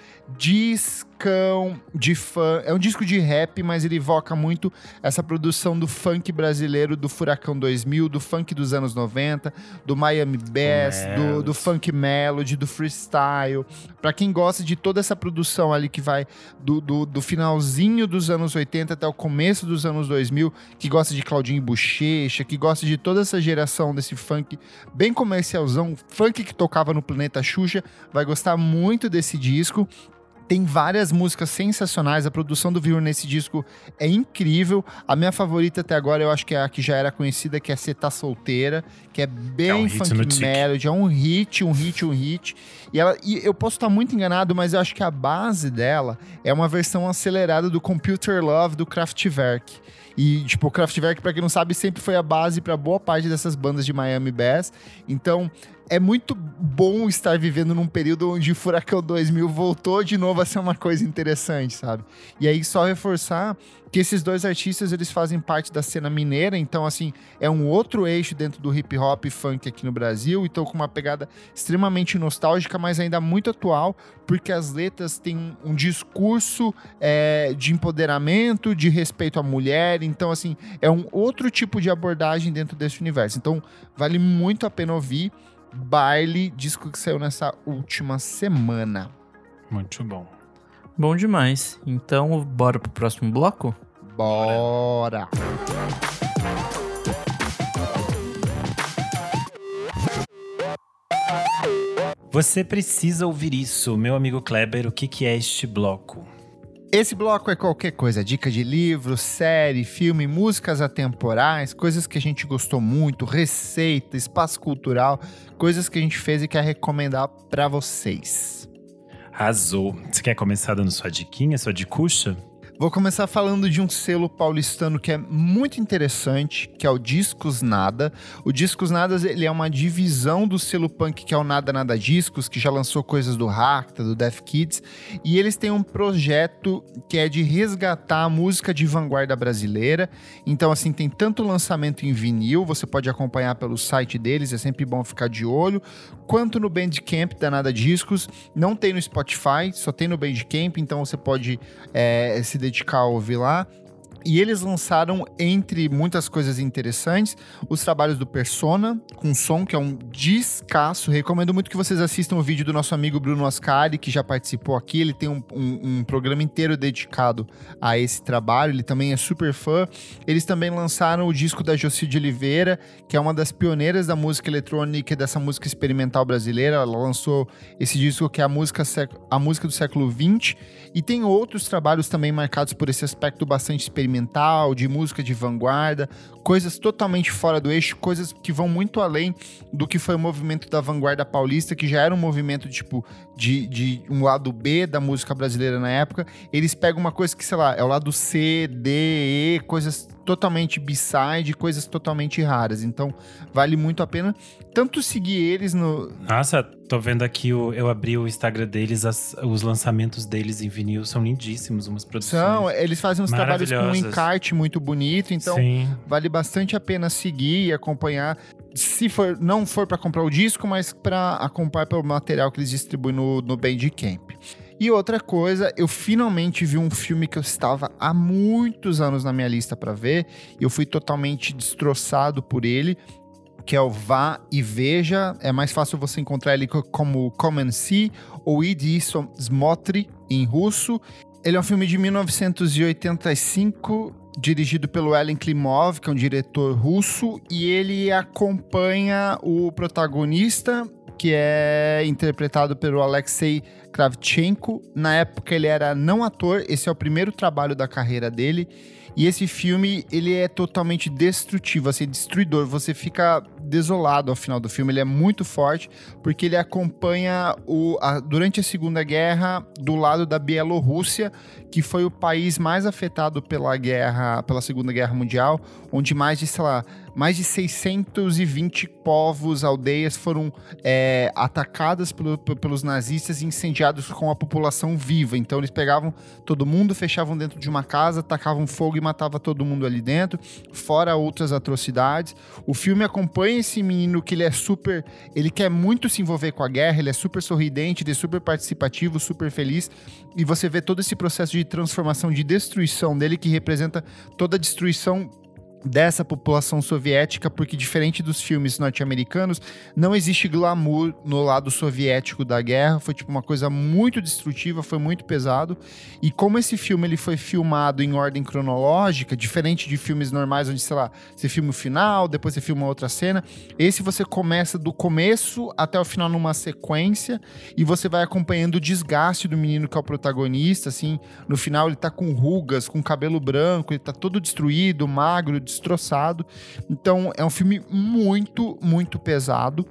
[SPEAKER 1] Discão de fã. É um disco de rap, mas ele evoca muito essa produção do funk brasileiro, do Furacão 2000, do funk dos anos 90, do Miami Bass, do, do funk melody, do freestyle. Pra quem gosta de toda essa produção ali que vai do, do, do finalzinho dos anos 80 até o começo dos anos 2000, que gosta de Claudinho Bochecha, que gosta de toda essa geração desse funk bem comercialzão, funk que tocava no Planeta Xuxa, vai gostar muito desse disco. Tem várias músicas sensacionais. A produção do Vior nesse disco é incrível. A minha favorita até agora, eu acho que é a que já era conhecida, que é Cê Tá Solteira, que é bem
[SPEAKER 2] É um
[SPEAKER 1] funk melody, é um hit, um hit, um hit. E, ela, e eu posso estar muito enganado, mas eu acho que a base dela é uma versão acelerada do Computer Love do Kraftwerk. E, tipo, o Kraftwerk, pra quem não sabe, sempre foi a base pra boa parte dessas bandas de Miami Bass. Então, é muito bom estar vivendo num período onde o Furacão 2000 voltou de novo a ser uma coisa interessante, sabe? E aí, só reforçar que esses dois artistas, eles fazem parte da cena mineira, então, assim, é um outro eixo dentro do hip hop e funk aqui no Brasil, então com uma pegada extremamente nostálgica, mas ainda muito atual, porque as letras têm um discurso é, de empoderamento, de respeito à mulher, então, assim, é um outro tipo de abordagem dentro desse universo. Então, vale muito a pena ouvir. Baile, disco que saiu nessa última semana.
[SPEAKER 2] Muito bom.
[SPEAKER 3] Bom demais. Então, bora pro próximo bloco?
[SPEAKER 1] Bora!
[SPEAKER 2] Você precisa ouvir isso, meu amigo Kleber. O que, que é este bloco?
[SPEAKER 1] Esse bloco é qualquer coisa, dica de livro, série, filme, músicas atemporais, coisas que a gente gostou muito, receita, espaço cultural, coisas que a gente fez e quer recomendar para vocês.
[SPEAKER 2] Arrasou. Você quer começar dando sua diquinha, sua dicucha?
[SPEAKER 1] Vou começar falando de um selo paulistano que é muito interessante, que é o Discos Nada. O Discos Nada ele é uma divisão do selo punk que é o Nada Nada Discos, que já lançou coisas do Racta, do Death Kids, e eles têm um projeto que é de resgatar a música de vanguarda brasileira. Então assim, tem tanto lançamento em vinil, você pode acompanhar pelo site deles, é sempre bom ficar de olho, quanto no Bandcamp da Nada Discos. Não tem no Spotify, só tem no Bandcamp, então você pode é, se dedicar a ouvir lá. E eles lançaram, entre muitas coisas interessantes, os trabalhos do Persona, com som, que é um descasso. Recomendo muito que vocês assistam o vídeo do nosso amigo Bruno Ascari, que já participou aqui. Ele tem um, um, um programa inteiro dedicado a esse trabalho. Ele também é super fã. Eles também lançaram o disco da Joci de Oliveira, que é uma das pioneiras da música eletrônica e dessa música experimental brasileira. Ela lançou esse disco que é a música, a música do século XX. E tem outros trabalhos também marcados por esse aspecto bastante experimental experimental, de música de vanguarda, coisas totalmente fora do eixo, coisas que vão muito além do que foi o movimento da vanguarda paulista, que já era um movimento tipo de, de um lado B da música brasileira na época. Eles pegam uma coisa que, sei lá, é o lado C, D, E, coisas totalmente b-side, coisas totalmente raras. Então, vale muito a pena tanto seguir eles no.
[SPEAKER 2] Nossa, tô vendo aqui, o, eu abri o Instagram deles, as, os lançamentos deles em vinil são lindíssimos, umas produções. São,
[SPEAKER 1] eles fazem uns trabalhos com um encarte muito bonito, então Sim. vale bastante a pena seguir e acompanhar. Se for, não for para comprar o disco, mas para acompanhar pelo material que eles distribuem no, no Bandcamp. E outra coisa, eu finalmente vi um filme que eu estava há muitos anos na minha lista para ver, e eu fui totalmente destroçado por ele, que é o Vá e Veja. É mais fácil você encontrar ele como Come and See ou Idi Smotry em russo. Ele é um filme de 1985, dirigido pelo Ellen Klimov, que é um diretor russo, e ele acompanha o protagonista, que é interpretado pelo Alexei Kravchenko. Na época ele era não ator, esse é o primeiro trabalho da carreira dele. E esse filme, ele é totalmente destrutivo, assim, destruidor. Você fica desolado ao final do filme. Ele é muito forte, porque ele acompanha o, a, durante a Segunda Guerra do lado da Bielorrússia, que foi o país mais afetado pela guerra, pela Segunda Guerra Mundial, onde mais de, sei lá, mais de 620 povos, aldeias foram é, atacadas pelo, pelos nazistas e incendiados com a população viva. Então eles pegavam todo mundo, fechavam dentro de uma casa, tacavam fogo e matava todo mundo ali dentro, fora outras atrocidades. O filme acompanha esse menino que ele é super, ele quer muito se envolver com a guerra, ele é super sorridente, ele é super participativo, super feliz, e você vê todo esse processo de transformação, de destruição dele que representa toda a destruição dessa população soviética, porque diferente dos filmes norte-americanos, não existe glamour no lado soviético da guerra, foi tipo uma coisa muito destrutiva, foi muito pesado. E como esse filme ele foi filmado em ordem cronológica, diferente de filmes normais onde, sei lá, você filma o final, depois você filma outra cena, esse você começa do começo até o final numa sequência e você vai acompanhando o desgaste do menino que é o protagonista, assim, no final ele tá com rugas, com cabelo branco, ele tá todo destruído, magro, destroçado. Então é um filme muito, muito pesado.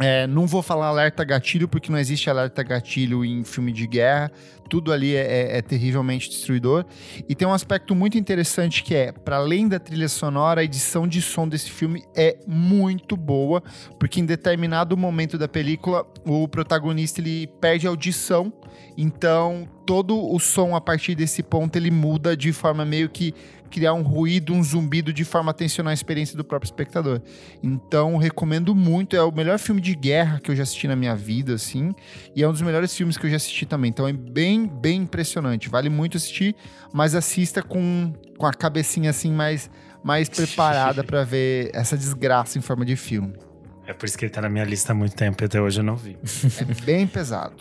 [SPEAKER 1] É, não vou falar alerta gatilho, porque não existe alerta gatilho em filme de guerra. Tudo ali é, é, é terrivelmente destruidor. E tem um aspecto muito interessante que é, para além da trilha sonora, a edição de som desse filme é muito boa, porque em determinado momento da película, o protagonista ele perde audição. Então, todo o som a partir desse ponto ele muda de forma meio que criar um ruído, um zumbido de forma a tensionar a experiência do próprio espectador. Então, recomendo muito. É o melhor filme de guerra que eu já assisti na minha vida, assim. E é um dos melhores filmes que eu já assisti também. Então, é bem, bem impressionante. Vale muito assistir, mas assista com, com a cabecinha, assim, mais, mais preparada para ver essa desgraça em forma de filme.
[SPEAKER 2] É por isso que ele tá na minha lista há muito tempo e até hoje eu não vi.
[SPEAKER 1] é bem pesado.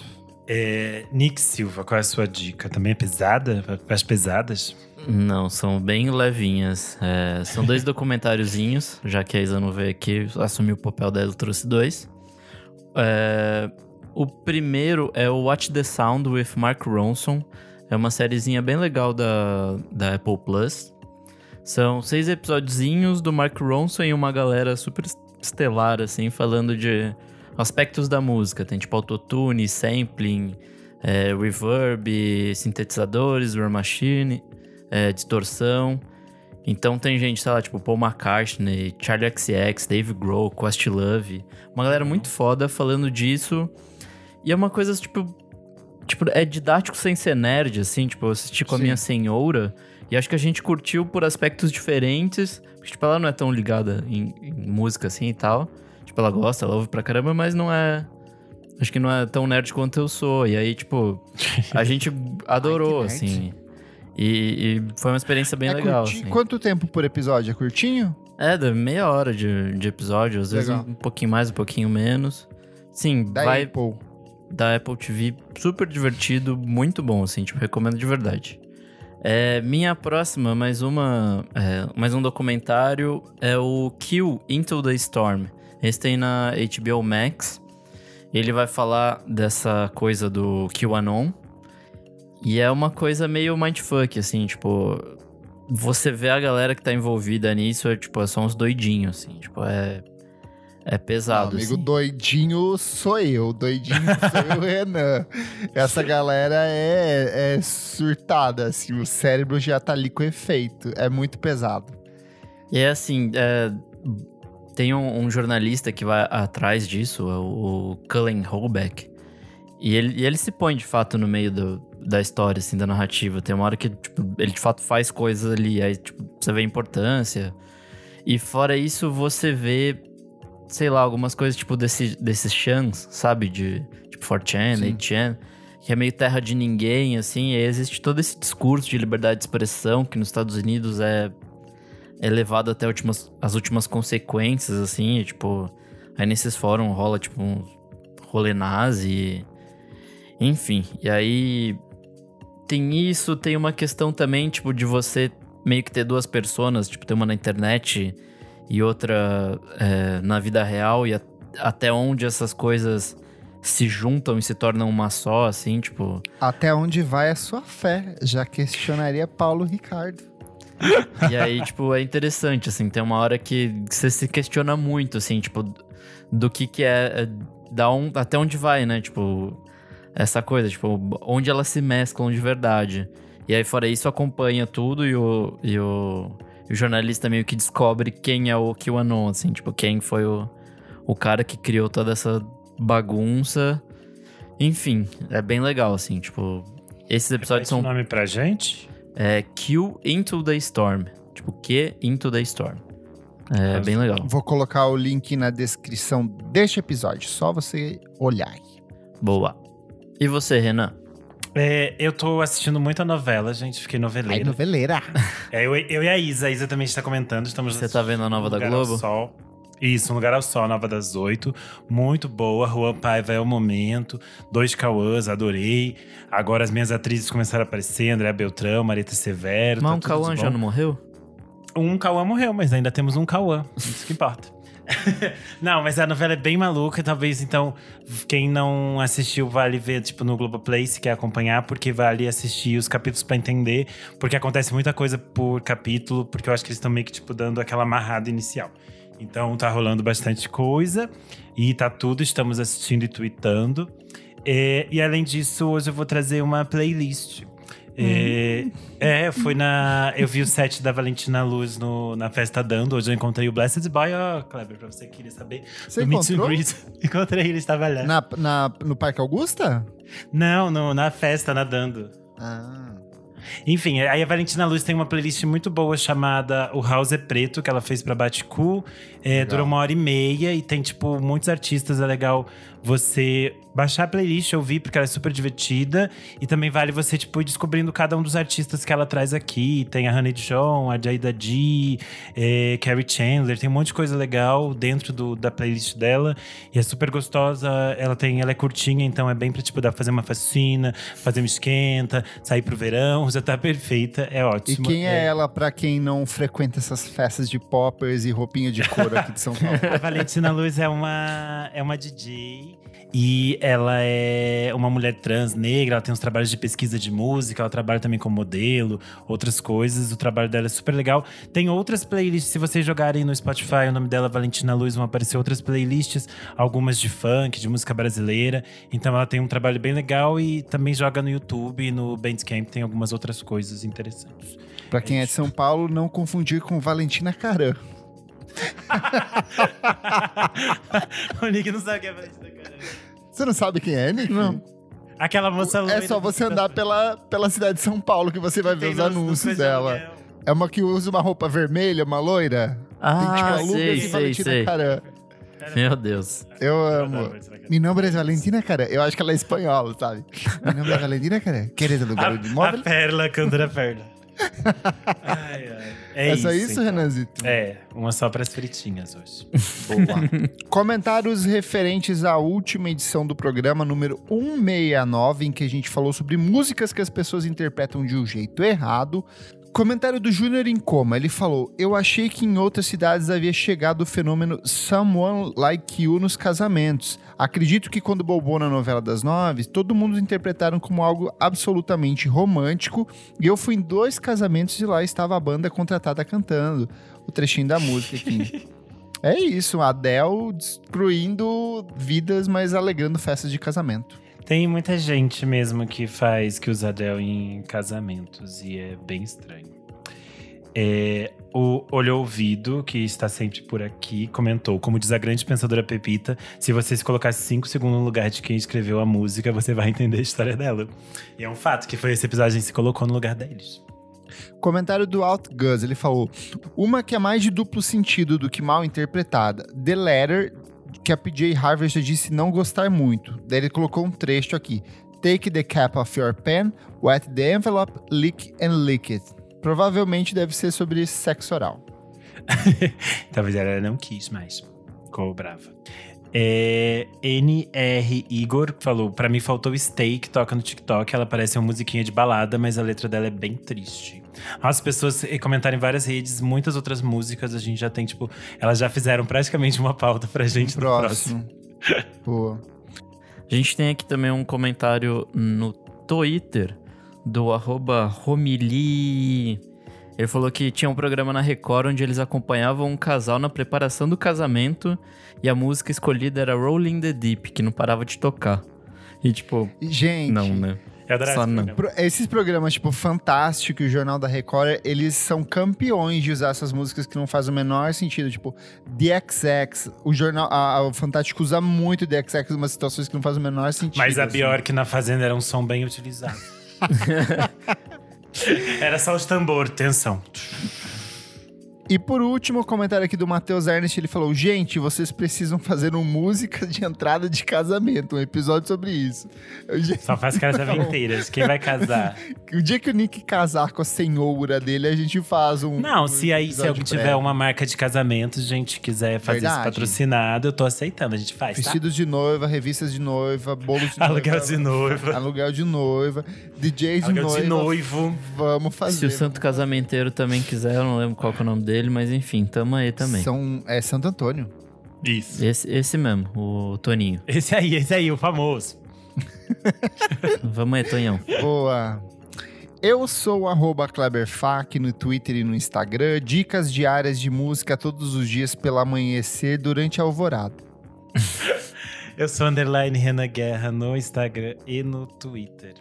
[SPEAKER 2] É, Nick Silva, qual é a sua dica? Também é pesada? Para as pesadas?
[SPEAKER 3] Não, são bem levinhas. É, são dois documentáriozinhos, já que a Isa não veio aqui, assumiu o papel dela, trouxe dois. É, o primeiro é o Watch the Sound with Mark Ronson. É uma sériezinha bem legal da, da Apple Plus. São seis episódiozinhos do Mark Ronson e uma galera super estelar, assim, falando de aspectos da música. Tem tipo autotune, sampling, é, reverb, sintetizadores, drum machine, é, distorção. Então tem gente, sei lá, tipo Paul McCartney, Charlie XCX, Dave Grohl, Questlove. Uma galera muito foda falando disso. E é uma coisa, tipo... Tipo, é didático sem ser nerd, assim. Tipo, eu assisti com a
[SPEAKER 1] Sim.
[SPEAKER 3] minha senhora... E acho que a gente curtiu por aspectos diferentes. Porque, tipo, ela não é tão ligada em, em música assim e tal. Tipo, ela gosta, ela ouve pra caramba, mas não é. Acho que não é tão nerd quanto eu sou. E aí, tipo, a gente adorou,
[SPEAKER 1] Ai,
[SPEAKER 3] assim. E, e foi uma experiência bem
[SPEAKER 1] é
[SPEAKER 3] legal.
[SPEAKER 1] curti-
[SPEAKER 3] assim.
[SPEAKER 1] Quanto tempo por episódio? É curtinho?
[SPEAKER 3] É, meia hora de, de episódio, às vezes
[SPEAKER 1] Legal.
[SPEAKER 3] um pouquinho mais, um pouquinho menos. Sim,
[SPEAKER 1] Da
[SPEAKER 3] vai
[SPEAKER 1] Apple.
[SPEAKER 3] da Apple TV, super divertido, muito bom, assim, tipo, recomendo de verdade. É, minha próxima, mais uma, é, mais um documentário é o Kill Into the Storm. Esse tem na HBO Max. Ele vai falar dessa coisa do QAnon. E é uma coisa meio mindfuck, assim, tipo... Você vê a galera que tá envolvida nisso, é, tipo, são uns doidinhos, assim, tipo, é... É pesado,
[SPEAKER 1] amigo
[SPEAKER 3] assim.
[SPEAKER 1] doidinho sou eu, doidinho sou o Renan. Essa galera é, é surtada, assim, o cérebro já tá ali com efeito. É muito pesado.
[SPEAKER 3] E é assim, é, tem um, um jornalista que vai atrás disso, é o, o Cullen Holbeck. E ele, e ele se põe de fato no meio do- da história, assim, da narrativa. Tem uma hora que tipo, ele de fato faz coisas ali, aí tipo, você vê a importância. E fora isso, você vê, sei lá, algumas coisas tipo desse, desses chans, sabe? De tipo 4chan,
[SPEAKER 1] Sim.
[SPEAKER 3] 8chan, que é meio terra de ninguém, assim. E existe todo esse discurso de liberdade de expressão que nos Estados Unidos é é levado até últimas, as últimas consequências, assim, e, tipo... Aí nesses fóruns rola, tipo, um rolê nazi, enfim. E aí tem isso, tem uma questão também, tipo, de você meio que ter duas personas, tipo, ter uma na internet e outra é, na vida real, e a- até onde essas coisas se juntam e se tornam uma só, assim, tipo...
[SPEAKER 1] Até onde vai a sua fé? Já questionaria Paulo Ricardo.
[SPEAKER 3] E aí, tipo, é interessante, assim, tem uma hora que você se questiona muito, assim, tipo, do que que é, é, da on, até onde vai, né, tipo, essa coisa, tipo, onde elas se mesclam de verdade. E aí, fora isso, acompanha tudo e o, e o, e o jornalista meio que descobre quem é o QAnon, assim, tipo, quem foi o, o cara que criou toda essa bagunça. Enfim, é bem legal, assim, tipo, esses episódios
[SPEAKER 2] Repete o
[SPEAKER 3] são
[SPEAKER 2] nome pra gente?
[SPEAKER 3] é Q Into the Storm. Tipo, Q Into the Storm. É bem legal.
[SPEAKER 1] Vou colocar o link na descrição deste episódio, só você olhar aí.
[SPEAKER 3] Boa. E você, Renan?
[SPEAKER 2] É, eu tô assistindo muita novela, gente. Fiquei
[SPEAKER 1] Aí,
[SPEAKER 2] noveleiro.
[SPEAKER 1] noveleira.
[SPEAKER 2] É, eu, eu e a Isa. A Isa também está comentando. Estamos
[SPEAKER 3] Você tá vendo a nova
[SPEAKER 2] Um
[SPEAKER 3] da
[SPEAKER 2] Lugar ao
[SPEAKER 3] Globo?
[SPEAKER 2] Sol. Isso, Um Lugar ao Sol, nova das oito. Muito boa. Juan Paiva é o momento. Dois Cauãs, adorei. Agora as minhas atrizes começaram a aparecer: André Beltrão, Marita Severo.
[SPEAKER 3] Mas
[SPEAKER 2] tá
[SPEAKER 3] um Cauã já não morreu?
[SPEAKER 2] Um Cauã morreu, mas ainda temos um Cauã. Isso que importa. não, mas a novela é bem maluca. Talvez, então, quem não assistiu vale ver, tipo, no Globoplay, se quer acompanhar, porque vale assistir os capítulos pra entender. Porque acontece muita coisa por capítulo, porque eu acho que eles estão meio que, tipo, dando aquela amarrada inicial. Então, tá rolando bastante coisa. E tá tudo, estamos assistindo e tweetando. É, e além disso, hoje eu vou trazer uma playlist. É, é, foi na. Eu vi o set da Valentina Luz no, na festa dando. Hoje eu encontrei o Blessed Boy. Ó, Kleber, pra você que queria saber.
[SPEAKER 1] Você encontrou?
[SPEAKER 2] Encontrei, ele estava lá.
[SPEAKER 1] Na, na- no Parque Augusta?
[SPEAKER 2] Não, no, na festa, nadando.
[SPEAKER 1] Ah.
[SPEAKER 2] Enfim, aí a Valentina Luz tem uma playlist muito boa chamada O House é Preto, que ela fez pra Baticu. É, dura uma hora e meia e tem, tipo, muitos artistas. É legal você baixar a playlist, ouvir, porque ela é super divertida. E também vale você, tipo, ir descobrindo cada um dos artistas que ela traz aqui. Tem a Honey John, a Jaida D, é, Carrie Chandler, tem um monte de coisa legal dentro do, da playlist dela. E é super gostosa. Ela tem, ela é curtinha, então é bem pra, tipo, dar pra fazer uma fascina, fazer uma esquenta, sair pro verão. Já tá perfeita, é ótimo.
[SPEAKER 1] E quem é, é ela pra quem não frequenta essas festas de poppers e roupinha de couro aqui de São Paulo?
[SPEAKER 2] a Valentina Luz é uma, é uma DJ e ela é uma mulher trans negra, ela tem uns trabalhos de pesquisa de música, ela trabalha também como modelo, outras coisas. O trabalho dela é super legal. Tem outras playlists, se vocês jogarem no Spotify, o nome dela é Valentina Luz, vão aparecer outras playlists, algumas de funk, de música brasileira. Então ela tem um trabalho bem legal e também joga no YouTube, no Bandcamp, tem algumas outras coisas interessantes.
[SPEAKER 1] Para quem é, de São Paulo, não confundir com Valentina Caran.
[SPEAKER 2] o Nick não sabe quem é Valentina Caran.
[SPEAKER 1] Você não sabe quem é, Nick?
[SPEAKER 3] Não.
[SPEAKER 2] Aquela moça
[SPEAKER 1] loira. É só você andar pela, pela cidade de São Paulo que você vai ver os anúncios dela. É uma que usa uma roupa vermelha, uma loira.
[SPEAKER 3] Ah, Tem, tipo, sei, sei, sei. Cara. Meu Deus.
[SPEAKER 1] Eu amo. Mi nome é Valentina, cara. Eu acho que ela é espanhola, sabe? Mi nome é Valentina, cara. Queres lugar de móvel?
[SPEAKER 2] A perla, cantora perla.
[SPEAKER 1] Ai, ai. É, é isso, só isso, então. Renanzito?
[SPEAKER 2] É, uma só para as fritinhas hoje.
[SPEAKER 1] Boa. Comentários referentes à última edição do programa, número 169, em que a gente falou sobre músicas que as pessoas interpretam de um jeito errado. Comentário do Júnior em Coma, ele falou: Eu achei que em outras cidades havia chegado o fenômeno Someone Like You nos casamentos. Acredito que quando bombou na novela das nove, todo mundo interpretaram como algo absolutamente romântico. E eu fui em dois casamentos e lá estava a banda contratada cantando o trechinho da música aqui. é isso, Adele destruindo vidas, mas alegrando festas de casamento.
[SPEAKER 2] Tem muita gente mesmo que faz, que usa Adele em casamentos e é bem estranho. É, o Olho Ouvido, que está sempre por aqui, comentou: Como diz a grande pensadora Pepita, se você se colocasse cinco segundos no lugar de quem escreveu a música, você vai entender a história dela. E é um fato que foi esse episódio que se colocou no lugar deles.
[SPEAKER 1] Comentário do Alt Gus, ele falou: Uma que é mais de duplo sentido do que mal interpretada. The Letter que a PJ Harvey já disse não gostar muito. Daí ele colocou um trecho aqui. Take the cap off your pen, wet the envelope, lick and lick it. Provavelmente deve ser sobre sexo oral.
[SPEAKER 2] Talvez ela não quis mais. Ficou brava. É, NR Igor falou: Pra mim faltou Steak, toca no TikTok. Ela parece uma musiquinha de balada, mas a letra dela é bem triste. As pessoas comentaram em várias redes, muitas outras músicas a gente já tem, tipo, elas já fizeram praticamente uma pauta pra gente próximo. no próximo.
[SPEAKER 1] Boa.
[SPEAKER 3] A gente tem aqui também um comentário no Twitter do arroba Romili. Ele falou que tinha um programa na Record onde eles acompanhavam um casal na preparação do casamento e a música escolhida era Rolling the Deep, que não parava de tocar. E tipo,
[SPEAKER 1] gente,
[SPEAKER 3] não, né?
[SPEAKER 2] Eu adorava Só não.
[SPEAKER 1] Esses programas, tipo, Fantástico e o Jornal da Record, eles são campeões de usar essas músicas que não fazem o menor sentido. Tipo, The XX, o jornal, a, a, o Fantástico usa muito The XX em umas situações que não fazem o menor sentido.
[SPEAKER 2] Mas a assim. Bjork na Fazenda era um som bem utilizado. era só os tambor, tensão.
[SPEAKER 1] E por último, o comentário aqui do Matheus Ernest, ele falou: Gente, vocês precisam fazer uma música de entrada de casamento, um episódio sobre isso.
[SPEAKER 2] Eu, Só faz casamenteras, quem vai casar?
[SPEAKER 1] o dia que o Nick casar com a senhora dele, a gente faz um.
[SPEAKER 2] Não,
[SPEAKER 1] um
[SPEAKER 2] se aí se alguém tiver uma marca de casamento, gente quiser fazer Verdade. isso patrocinado, eu tô aceitando, a gente faz.
[SPEAKER 1] Tá? Vestidos
[SPEAKER 2] tá?
[SPEAKER 1] de noiva, revistas de noiva, bolos de
[SPEAKER 2] Aluguel noiva. de noiva.
[SPEAKER 1] Aluguel de noiva, DJs de
[SPEAKER 2] Aluguel
[SPEAKER 1] noiva.
[SPEAKER 2] de noivo.
[SPEAKER 1] Vamos fazer.
[SPEAKER 3] Se o santo casamenteiro também quiser, eu não lembro qual é o nome dele dele, mas enfim, tamo aí também.
[SPEAKER 1] São, é Santo Antônio.
[SPEAKER 2] Isso.
[SPEAKER 3] Esse, esse mesmo, o Toninho.
[SPEAKER 2] Esse aí, esse aí, o famoso.
[SPEAKER 3] Vamos aí, Tonhão.
[SPEAKER 1] Boa. Eu sou o KleberFac no Twitter e no Instagram. Dicas diárias de música todos os dias pela amanhecer durante a alvorada.
[SPEAKER 2] Eu sou underline Renan Guerra no Instagram e no Twitter.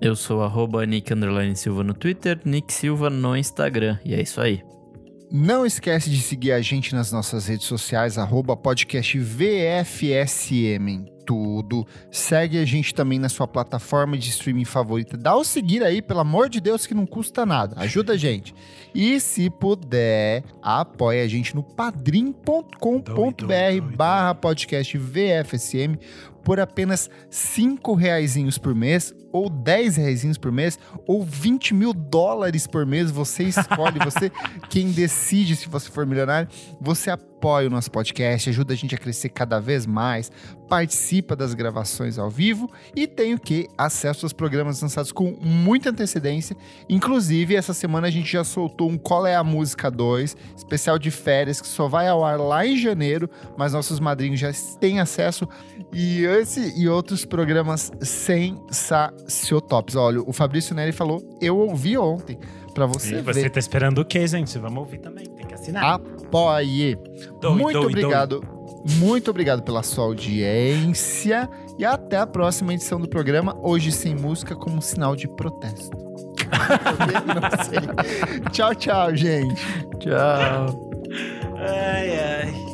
[SPEAKER 3] Eu sou arroba Nick Silva no Twitter, Nick Silva no Instagram. E é isso aí.
[SPEAKER 1] Não esquece de seguir a gente nas nossas redes sociais, arroba podcast VFSM tudo. Segue a gente também na sua plataforma de streaming favorita. Dá o seguir aí, pelo amor de Deus, que não custa nada. Ajuda a gente. E se puder, apoie a gente no padrim.com.br barra podcast VFSM por apenas 5 reaisinhos por mês, ou 10 reaisinhos por mês, ou 20 mil dólares por mês. Você escolhe, você quem decide se você for milionário. Você apoia o nosso podcast, ajuda a gente a crescer cada vez mais, participa das gravações ao vivo e tem o que? Acesso aos programas lançados com muita antecedência. Inclusive, essa semana a gente já soltou um Qual é a Música 2, especial de férias, que só vai ao ar lá em janeiro, mas nossos madrinhos já têm acesso. E esse e outros programas sensacionais. Olha, o Fabrício Neri falou, eu ouvi ontem. Pra você
[SPEAKER 2] E
[SPEAKER 1] ver.
[SPEAKER 2] você tá esperando o quê, gente? Vamos ouvir também, tem que assinar.
[SPEAKER 1] Apoie.
[SPEAKER 2] Doi,
[SPEAKER 1] Muito
[SPEAKER 2] doi,
[SPEAKER 1] obrigado. Muito obrigado pela sua audiência e até a próxima edição do programa, hoje sem música como sinal de protesto. Não sei. Tchau, tchau, gente.
[SPEAKER 3] Tchau.
[SPEAKER 2] Ai, ai.